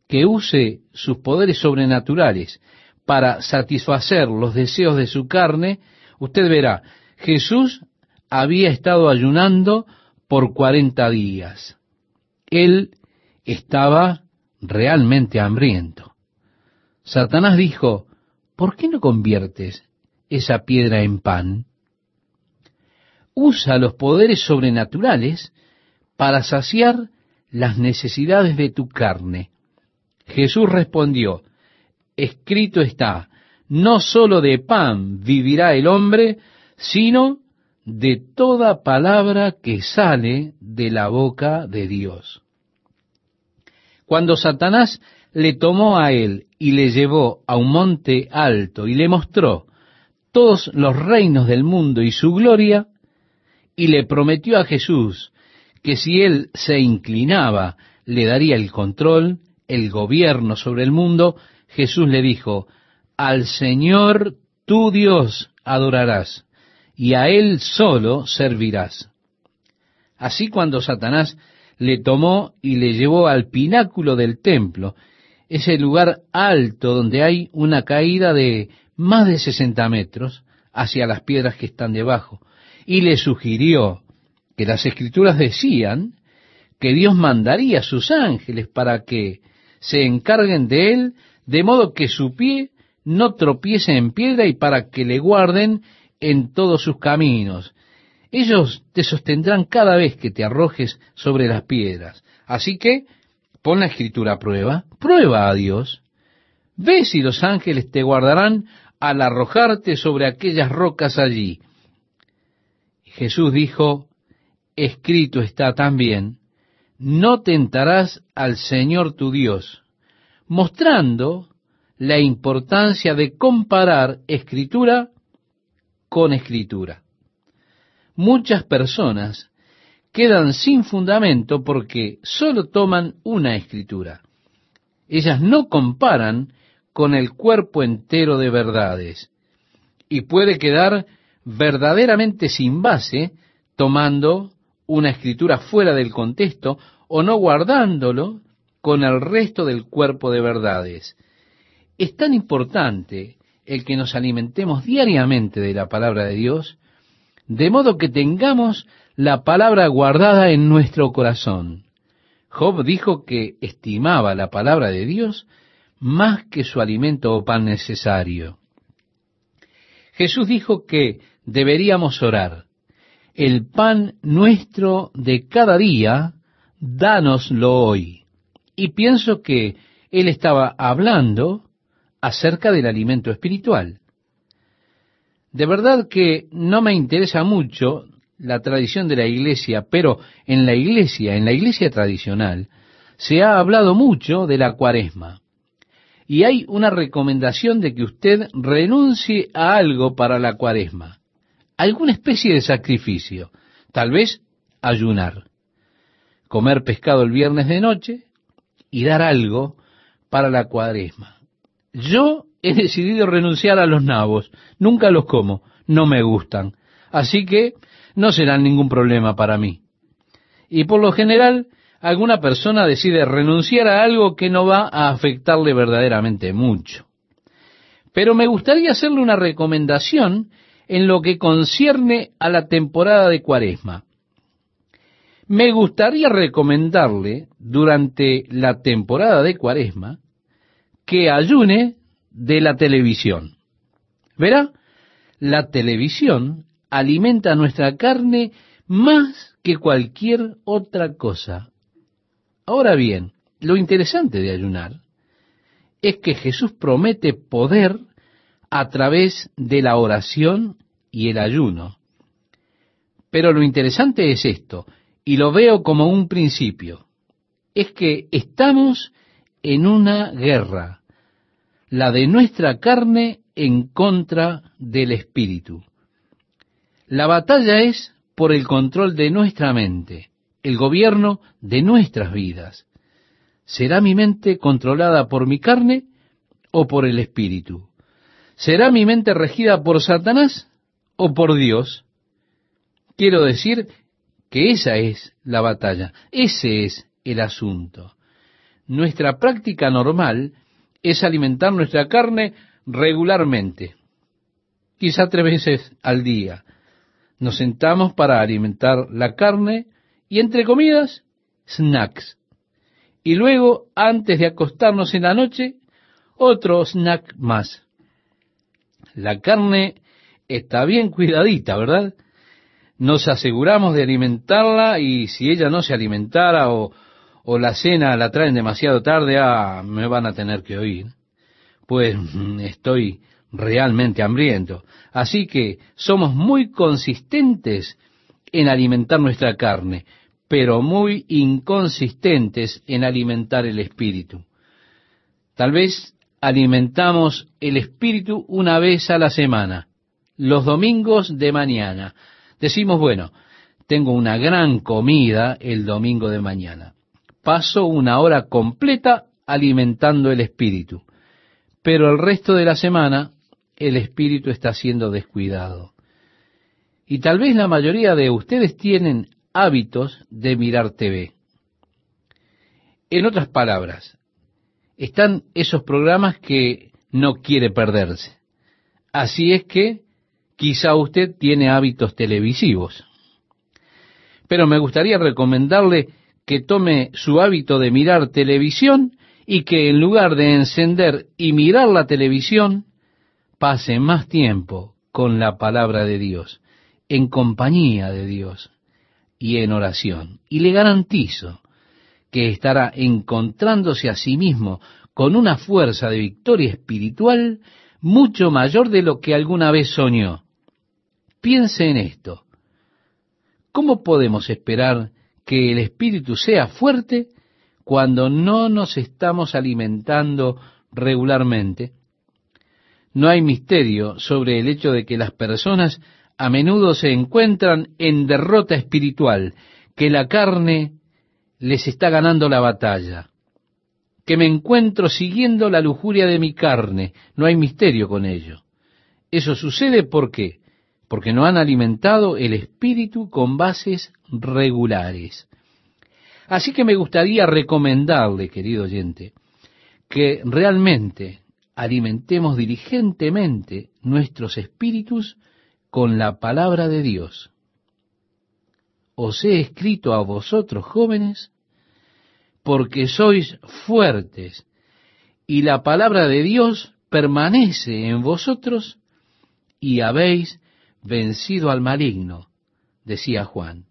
que use sus poderes sobrenaturales para satisfacer los deseos de su carne, usted verá, Jesús había estado ayunando por cuarenta días. Él estaba realmente hambriento. Satanás dijo, ¿por qué no conviertes esa piedra en pan? usa los poderes sobrenaturales para saciar las necesidades de tu carne. Jesús respondió, escrito está, no sólo de pan vivirá el hombre, sino de toda palabra que sale de la boca de Dios. Cuando Satanás le tomó a él y le llevó a un monte alto y le mostró todos los reinos del mundo y su gloria, y le prometió a Jesús que si él se inclinaba, le daría el control, el gobierno sobre el mundo, Jesús le dijo, al Señor tu Dios adorarás, y a Él solo servirás. Así cuando Satanás le tomó y le llevó al pináculo del templo, ese lugar alto donde hay una caída de más de sesenta metros hacia las piedras que están debajo, y le sugirió que las escrituras decían que Dios mandaría a sus ángeles para que se encarguen de él, de modo que su pie no tropiece en piedra y para que le guarden en todos sus caminos. Ellos te sostendrán cada vez que te arrojes sobre las piedras. Así que pon la escritura a prueba, prueba a Dios, Ve si los ángeles te guardarán al arrojarte sobre aquellas rocas allí. Jesús dijo, escrito está también, no tentarás al Señor tu Dios, mostrando la importancia de comparar escritura con escritura. Muchas personas quedan sin fundamento porque solo toman una escritura. Ellas no comparan con el cuerpo entero de verdades y puede quedar verdaderamente sin base tomando una escritura fuera del contexto o no guardándolo con el resto del cuerpo de verdades. Es tan importante el que nos alimentemos diariamente de la palabra de Dios, de modo que tengamos la palabra guardada en nuestro corazón. Job dijo que estimaba la palabra de Dios más que su alimento o pan necesario. Jesús dijo que deberíamos orar, el pan nuestro de cada día, dánoslo hoy. Y pienso que él estaba hablando acerca del alimento espiritual. De verdad que no me interesa mucho la tradición de la iglesia, pero en la iglesia, en la iglesia tradicional, se ha hablado mucho de la cuaresma. Y hay una recomendación de que usted renuncie a algo para la cuaresma, alguna especie de sacrificio, tal vez ayunar, comer pescado el viernes de noche y dar algo para la cuaresma. Yo [LAUGHS] he decidido renunciar a los nabos, nunca los como, no me gustan, así que no serán ningún problema para mí. Y por lo general, alguna persona decide renunciar a algo que no va a afectarle verdaderamente mucho. Pero me gustaría hacerle una recomendación en lo que concierne a la temporada de Cuaresma. Me gustaría recomendarle durante la temporada de Cuaresma que ayune de la televisión. Verá, la televisión alimenta nuestra carne más que cualquier otra cosa. Ahora bien, lo interesante de ayunar es que Jesús promete poder a través de la oración y el ayuno. Pero lo interesante es esto, y lo veo como un principio, es que estamos en una guerra la de nuestra carne en contra del espíritu. La batalla es por el control de nuestra mente, el gobierno de nuestras vidas. ¿Será mi mente controlada por mi carne o por el espíritu? ¿Será mi mente regida por Satanás o por Dios? Quiero decir que esa es la batalla, ese es el asunto. Nuestra práctica normal es alimentar nuestra carne regularmente, quizá tres veces al día. Nos sentamos para alimentar la carne y entre comidas, snacks. Y luego, antes de acostarnos en la noche, otro snack más. La carne está bien cuidadita, ¿verdad? Nos aseguramos de alimentarla y si ella no se alimentara o, o la cena la traen demasiado tarde, ah, me van a tener que oír. Pues mm, estoy realmente hambriento. Así que somos muy consistentes en alimentar nuestra carne, pero muy inconsistentes en alimentar el espíritu. Tal vez alimentamos el espíritu una vez a la semana, los domingos de mañana. Decimos, bueno, tengo una gran comida el domingo de mañana paso una hora completa alimentando el espíritu, pero el resto de la semana el espíritu está siendo descuidado. Y tal vez la mayoría de ustedes tienen hábitos de mirar TV. En otras palabras, están esos programas que no quiere perderse. Así es que quizá usted tiene hábitos televisivos. Pero me gustaría recomendarle que tome su hábito de mirar televisión y que en lugar de encender y mirar la televisión, pase más tiempo con la palabra de Dios, en compañía de Dios y en oración. Y le garantizo que estará encontrándose a sí mismo con una fuerza de victoria espiritual mucho mayor de lo que alguna vez soñó. Piense en esto. ¿Cómo podemos esperar que el espíritu sea fuerte cuando no nos estamos alimentando regularmente? No hay misterio sobre el hecho de que las personas a menudo se encuentran en derrota espiritual, que la carne les está ganando la batalla, que me encuentro siguiendo la lujuria de mi carne, no hay misterio con ello. Eso sucede ¿por qué? Porque no han alimentado el espíritu con bases regulares. Así que me gustaría recomendarle, querido oyente, que realmente alimentemos diligentemente nuestros espíritus con la palabra de Dios. Os he escrito a vosotros jóvenes porque sois fuertes y la palabra de Dios permanece en vosotros y habéis vencido al maligno, decía Juan.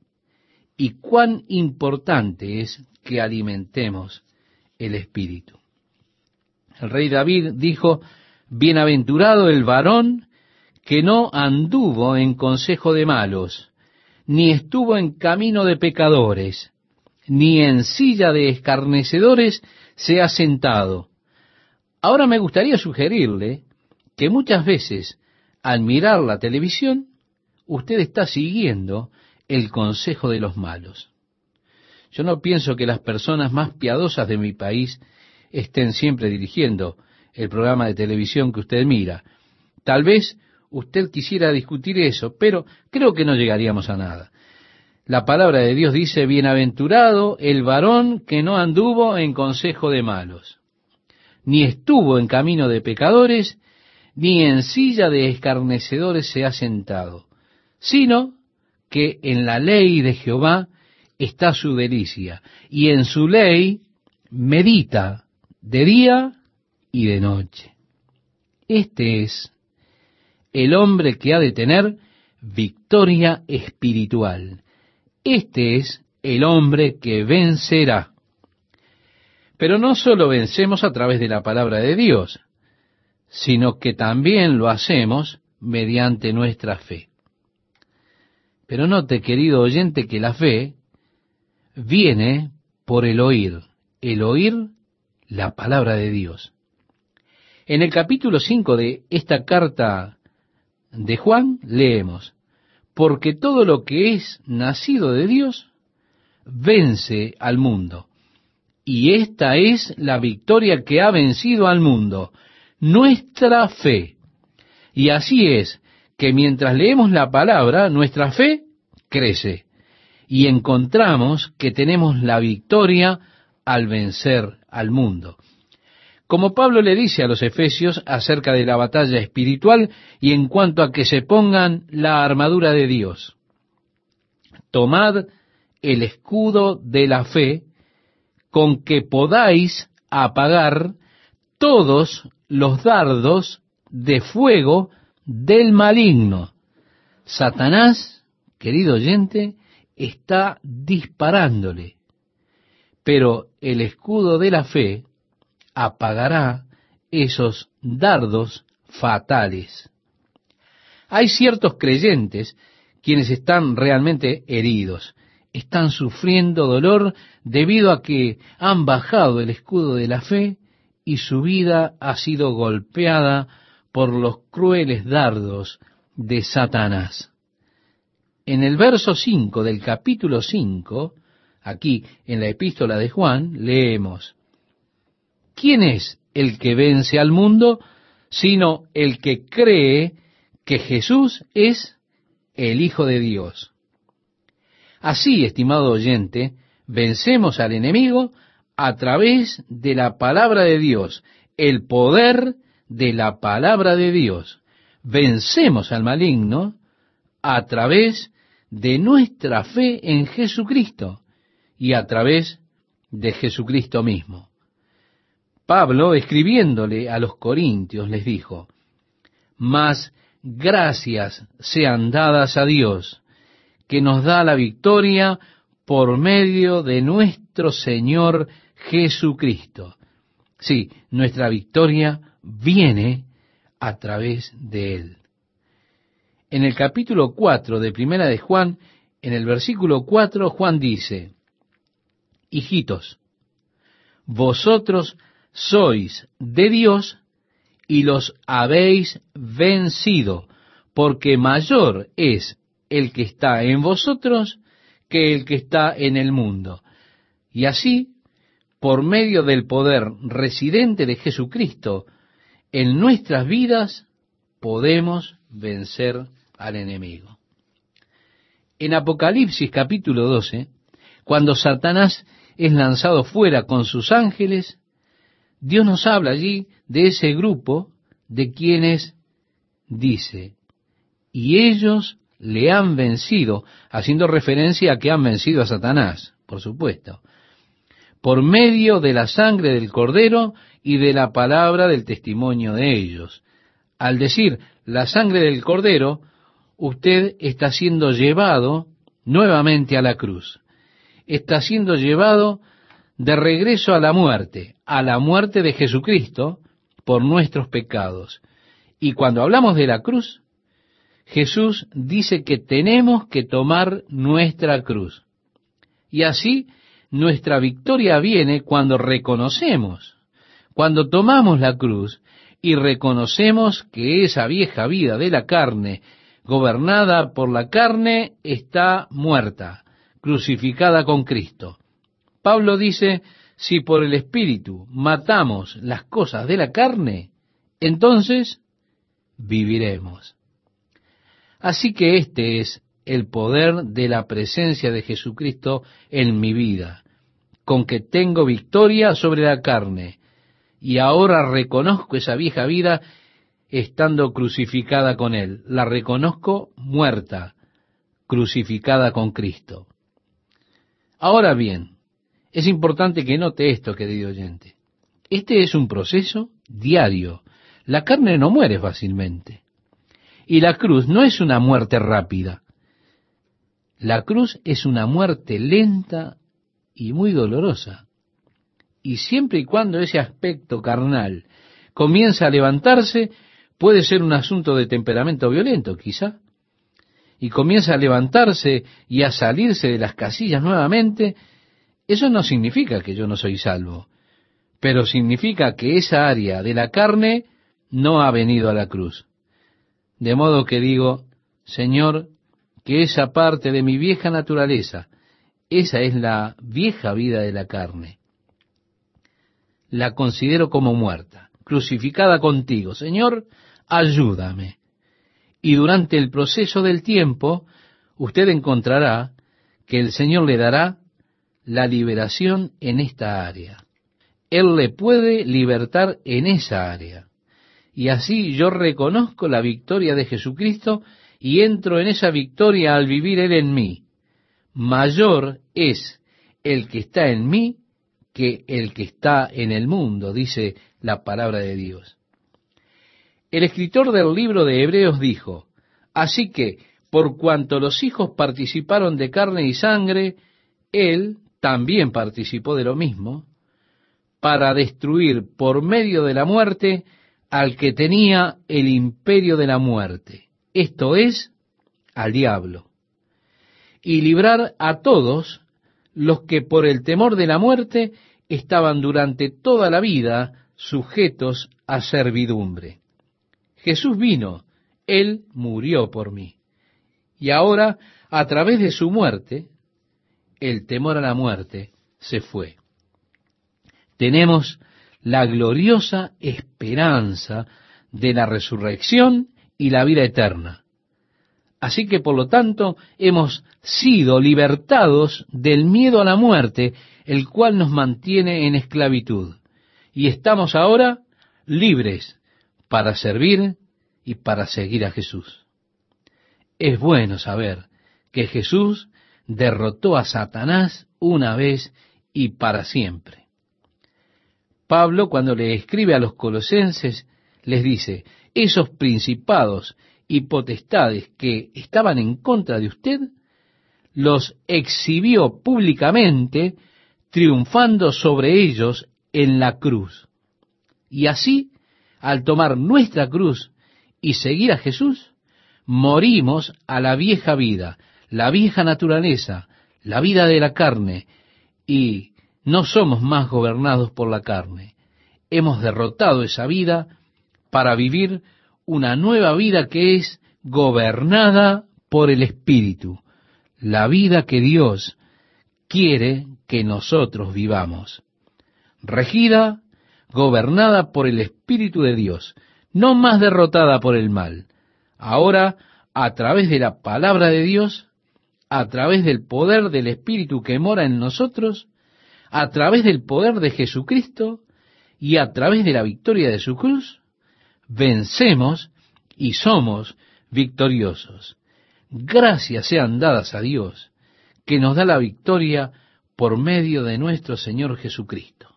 Y cuán importante es que alimentemos el espíritu. El rey David dijo, Bienaventurado el varón que no anduvo en consejo de malos, ni estuvo en camino de pecadores, ni en silla de escarnecedores se ha sentado. Ahora me gustaría sugerirle que muchas veces, al mirar la televisión, usted está siguiendo el consejo de los malos. Yo no pienso que las personas más piadosas de mi país estén siempre dirigiendo el programa de televisión que usted mira. Tal vez usted quisiera discutir eso, pero creo que no llegaríamos a nada. La palabra de Dios dice, bienaventurado el varón que no anduvo en consejo de malos, ni estuvo en camino de pecadores, ni en silla de escarnecedores se ha sentado, sino que en la ley de Jehová está su delicia, y en su ley medita de día y de noche. Este es el hombre que ha de tener victoria espiritual. Este es el hombre que vencerá. Pero no solo vencemos a través de la palabra de Dios, sino que también lo hacemos mediante nuestra fe. Pero note, querido oyente, que la fe viene por el oír, el oír la palabra de Dios. En el capítulo 5 de esta carta de Juan leemos, porque todo lo que es nacido de Dios vence al mundo. Y esta es la victoria que ha vencido al mundo, nuestra fe. Y así es que mientras leemos la palabra, nuestra fe crece y encontramos que tenemos la victoria al vencer al mundo como Pablo le dice a los efesios acerca de la batalla espiritual y en cuanto a que se pongan la armadura de Dios. Tomad el escudo de la fe con que podáis apagar todos los dardos de fuego del maligno. Satanás, querido oyente, está disparándole. Pero el escudo de la fe apagará esos dardos fatales. Hay ciertos creyentes quienes están realmente heridos, están sufriendo dolor debido a que han bajado el escudo de la fe y su vida ha sido golpeada por los crueles dardos de Satanás. En el verso 5 del capítulo 5, aquí en la epístola de Juan, leemos, ¿quién es el que vence al mundo? Sino el que cree que Jesús es el Hijo de Dios. Así, estimado oyente, vencemos al enemigo a través de la palabra de Dios, el poder de la palabra de Dios. Vencemos al maligno a través de nuestra fe en Jesucristo y a través de Jesucristo mismo. Pablo, escribiéndole a los corintios, les dijo, Mas gracias sean dadas a Dios, que nos da la victoria por medio de nuestro Señor Jesucristo. Sí, nuestra victoria viene a través de Él. En el capítulo 4 de Primera de Juan, en el versículo 4, Juan dice, Hijitos, vosotros sois de Dios y los habéis vencido, porque mayor es el que está en vosotros que el que está en el mundo. Y así, por medio del poder residente de Jesucristo, en nuestras vidas podemos vencer al enemigo. En Apocalipsis capítulo 12, cuando Satanás es lanzado fuera con sus ángeles, Dios nos habla allí de ese grupo de quienes dice, y ellos le han vencido, haciendo referencia a que han vencido a Satanás, por supuesto, por medio de la sangre del cordero y de la palabra del testimonio de ellos. Al decir la sangre del cordero, usted está siendo llevado nuevamente a la cruz. Está siendo llevado de regreso a la muerte, a la muerte de Jesucristo por nuestros pecados. Y cuando hablamos de la cruz, Jesús dice que tenemos que tomar nuestra cruz. Y así nuestra victoria viene cuando reconocemos, cuando tomamos la cruz y reconocemos que esa vieja vida de la carne, gobernada por la carne, está muerta, crucificada con Cristo. Pablo dice, si por el Espíritu matamos las cosas de la carne, entonces viviremos. Así que este es el poder de la presencia de Jesucristo en mi vida, con que tengo victoria sobre la carne, y ahora reconozco esa vieja vida estando crucificada con Él. La reconozco muerta, crucificada con Cristo. Ahora bien, es importante que note esto, querido oyente. Este es un proceso diario. La carne no muere fácilmente. Y la cruz no es una muerte rápida. La cruz es una muerte lenta y muy dolorosa. Y siempre y cuando ese aspecto carnal comienza a levantarse, puede ser un asunto de temperamento violento, quizá. Y comienza a levantarse y a salirse de las casillas nuevamente, eso no significa que yo no soy salvo, pero significa que esa área de la carne no ha venido a la cruz. De modo que digo, Señor, que esa parte de mi vieja naturaleza, esa es la vieja vida de la carne, la considero como muerta, crucificada contigo. Señor, ayúdame. Y durante el proceso del tiempo, usted encontrará que el Señor le dará la liberación en esta área. Él le puede libertar en esa área. Y así yo reconozco la victoria de Jesucristo y entro en esa victoria al vivir Él en mí. Mayor es el que está en mí que el que está en el mundo, dice la palabra de Dios. El escritor del libro de Hebreos dijo, Así que, por cuanto los hijos participaron de carne y sangre, Él también participó de lo mismo, para destruir por medio de la muerte al que tenía el imperio de la muerte, esto es, al diablo, y librar a todos los que por el temor de la muerte estaban durante toda la vida sujetos a servidumbre. Jesús vino, Él murió por mí. Y ahora, a través de su muerte, el temor a la muerte se fue. Tenemos la gloriosa esperanza de la resurrección y la vida eterna. Así que por lo tanto hemos sido libertados del miedo a la muerte, el cual nos mantiene en esclavitud. Y estamos ahora libres para servir y para seguir a Jesús. Es bueno saber que Jesús derrotó a Satanás una vez y para siempre. Pablo, cuando le escribe a los colosenses, les dice, esos principados y potestades que estaban en contra de usted, los exhibió públicamente, triunfando sobre ellos en la cruz. Y así, al tomar nuestra cruz y seguir a Jesús, morimos a la vieja vida, la vieja naturaleza, la vida de la carne, y no somos más gobernados por la carne. Hemos derrotado esa vida para vivir una nueva vida que es gobernada por el Espíritu, la vida que Dios quiere que nosotros vivamos. Regida, gobernada por el Espíritu de Dios, no más derrotada por el mal. Ahora, a través de la palabra de Dios, a través del poder del Espíritu que mora en nosotros, a través del poder de Jesucristo y a través de la victoria de su cruz, vencemos y somos victoriosos. Gracias sean dadas a Dios, que nos da la victoria por medio de nuestro Señor Jesucristo.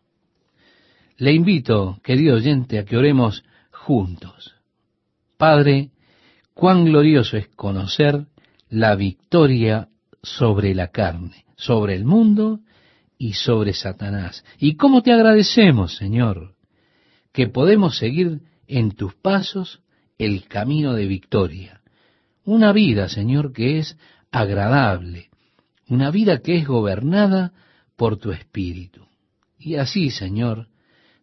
Le invito, querido oyente, a que oremos juntos. Padre, cuán glorioso es conocer la victoria sobre la carne, sobre el mundo y sobre Satanás. Y cómo te agradecemos, Señor, que podemos seguir en tus pasos el camino de victoria. Una vida, Señor, que es agradable, una vida que es gobernada por tu Espíritu. Y así, Señor,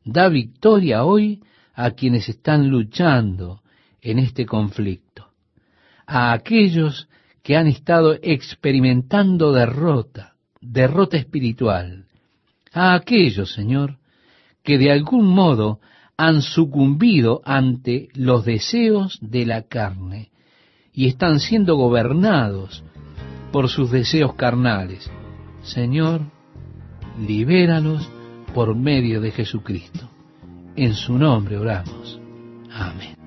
da victoria hoy a quienes están luchando en este conflicto, a aquellos que han estado experimentando derrota, derrota espiritual, a aquellos, Señor, que de algún modo han sucumbido ante los deseos de la carne y están siendo gobernados por sus deseos carnales. Señor, libéralos por medio de Jesucristo. En su nombre oramos. Amén.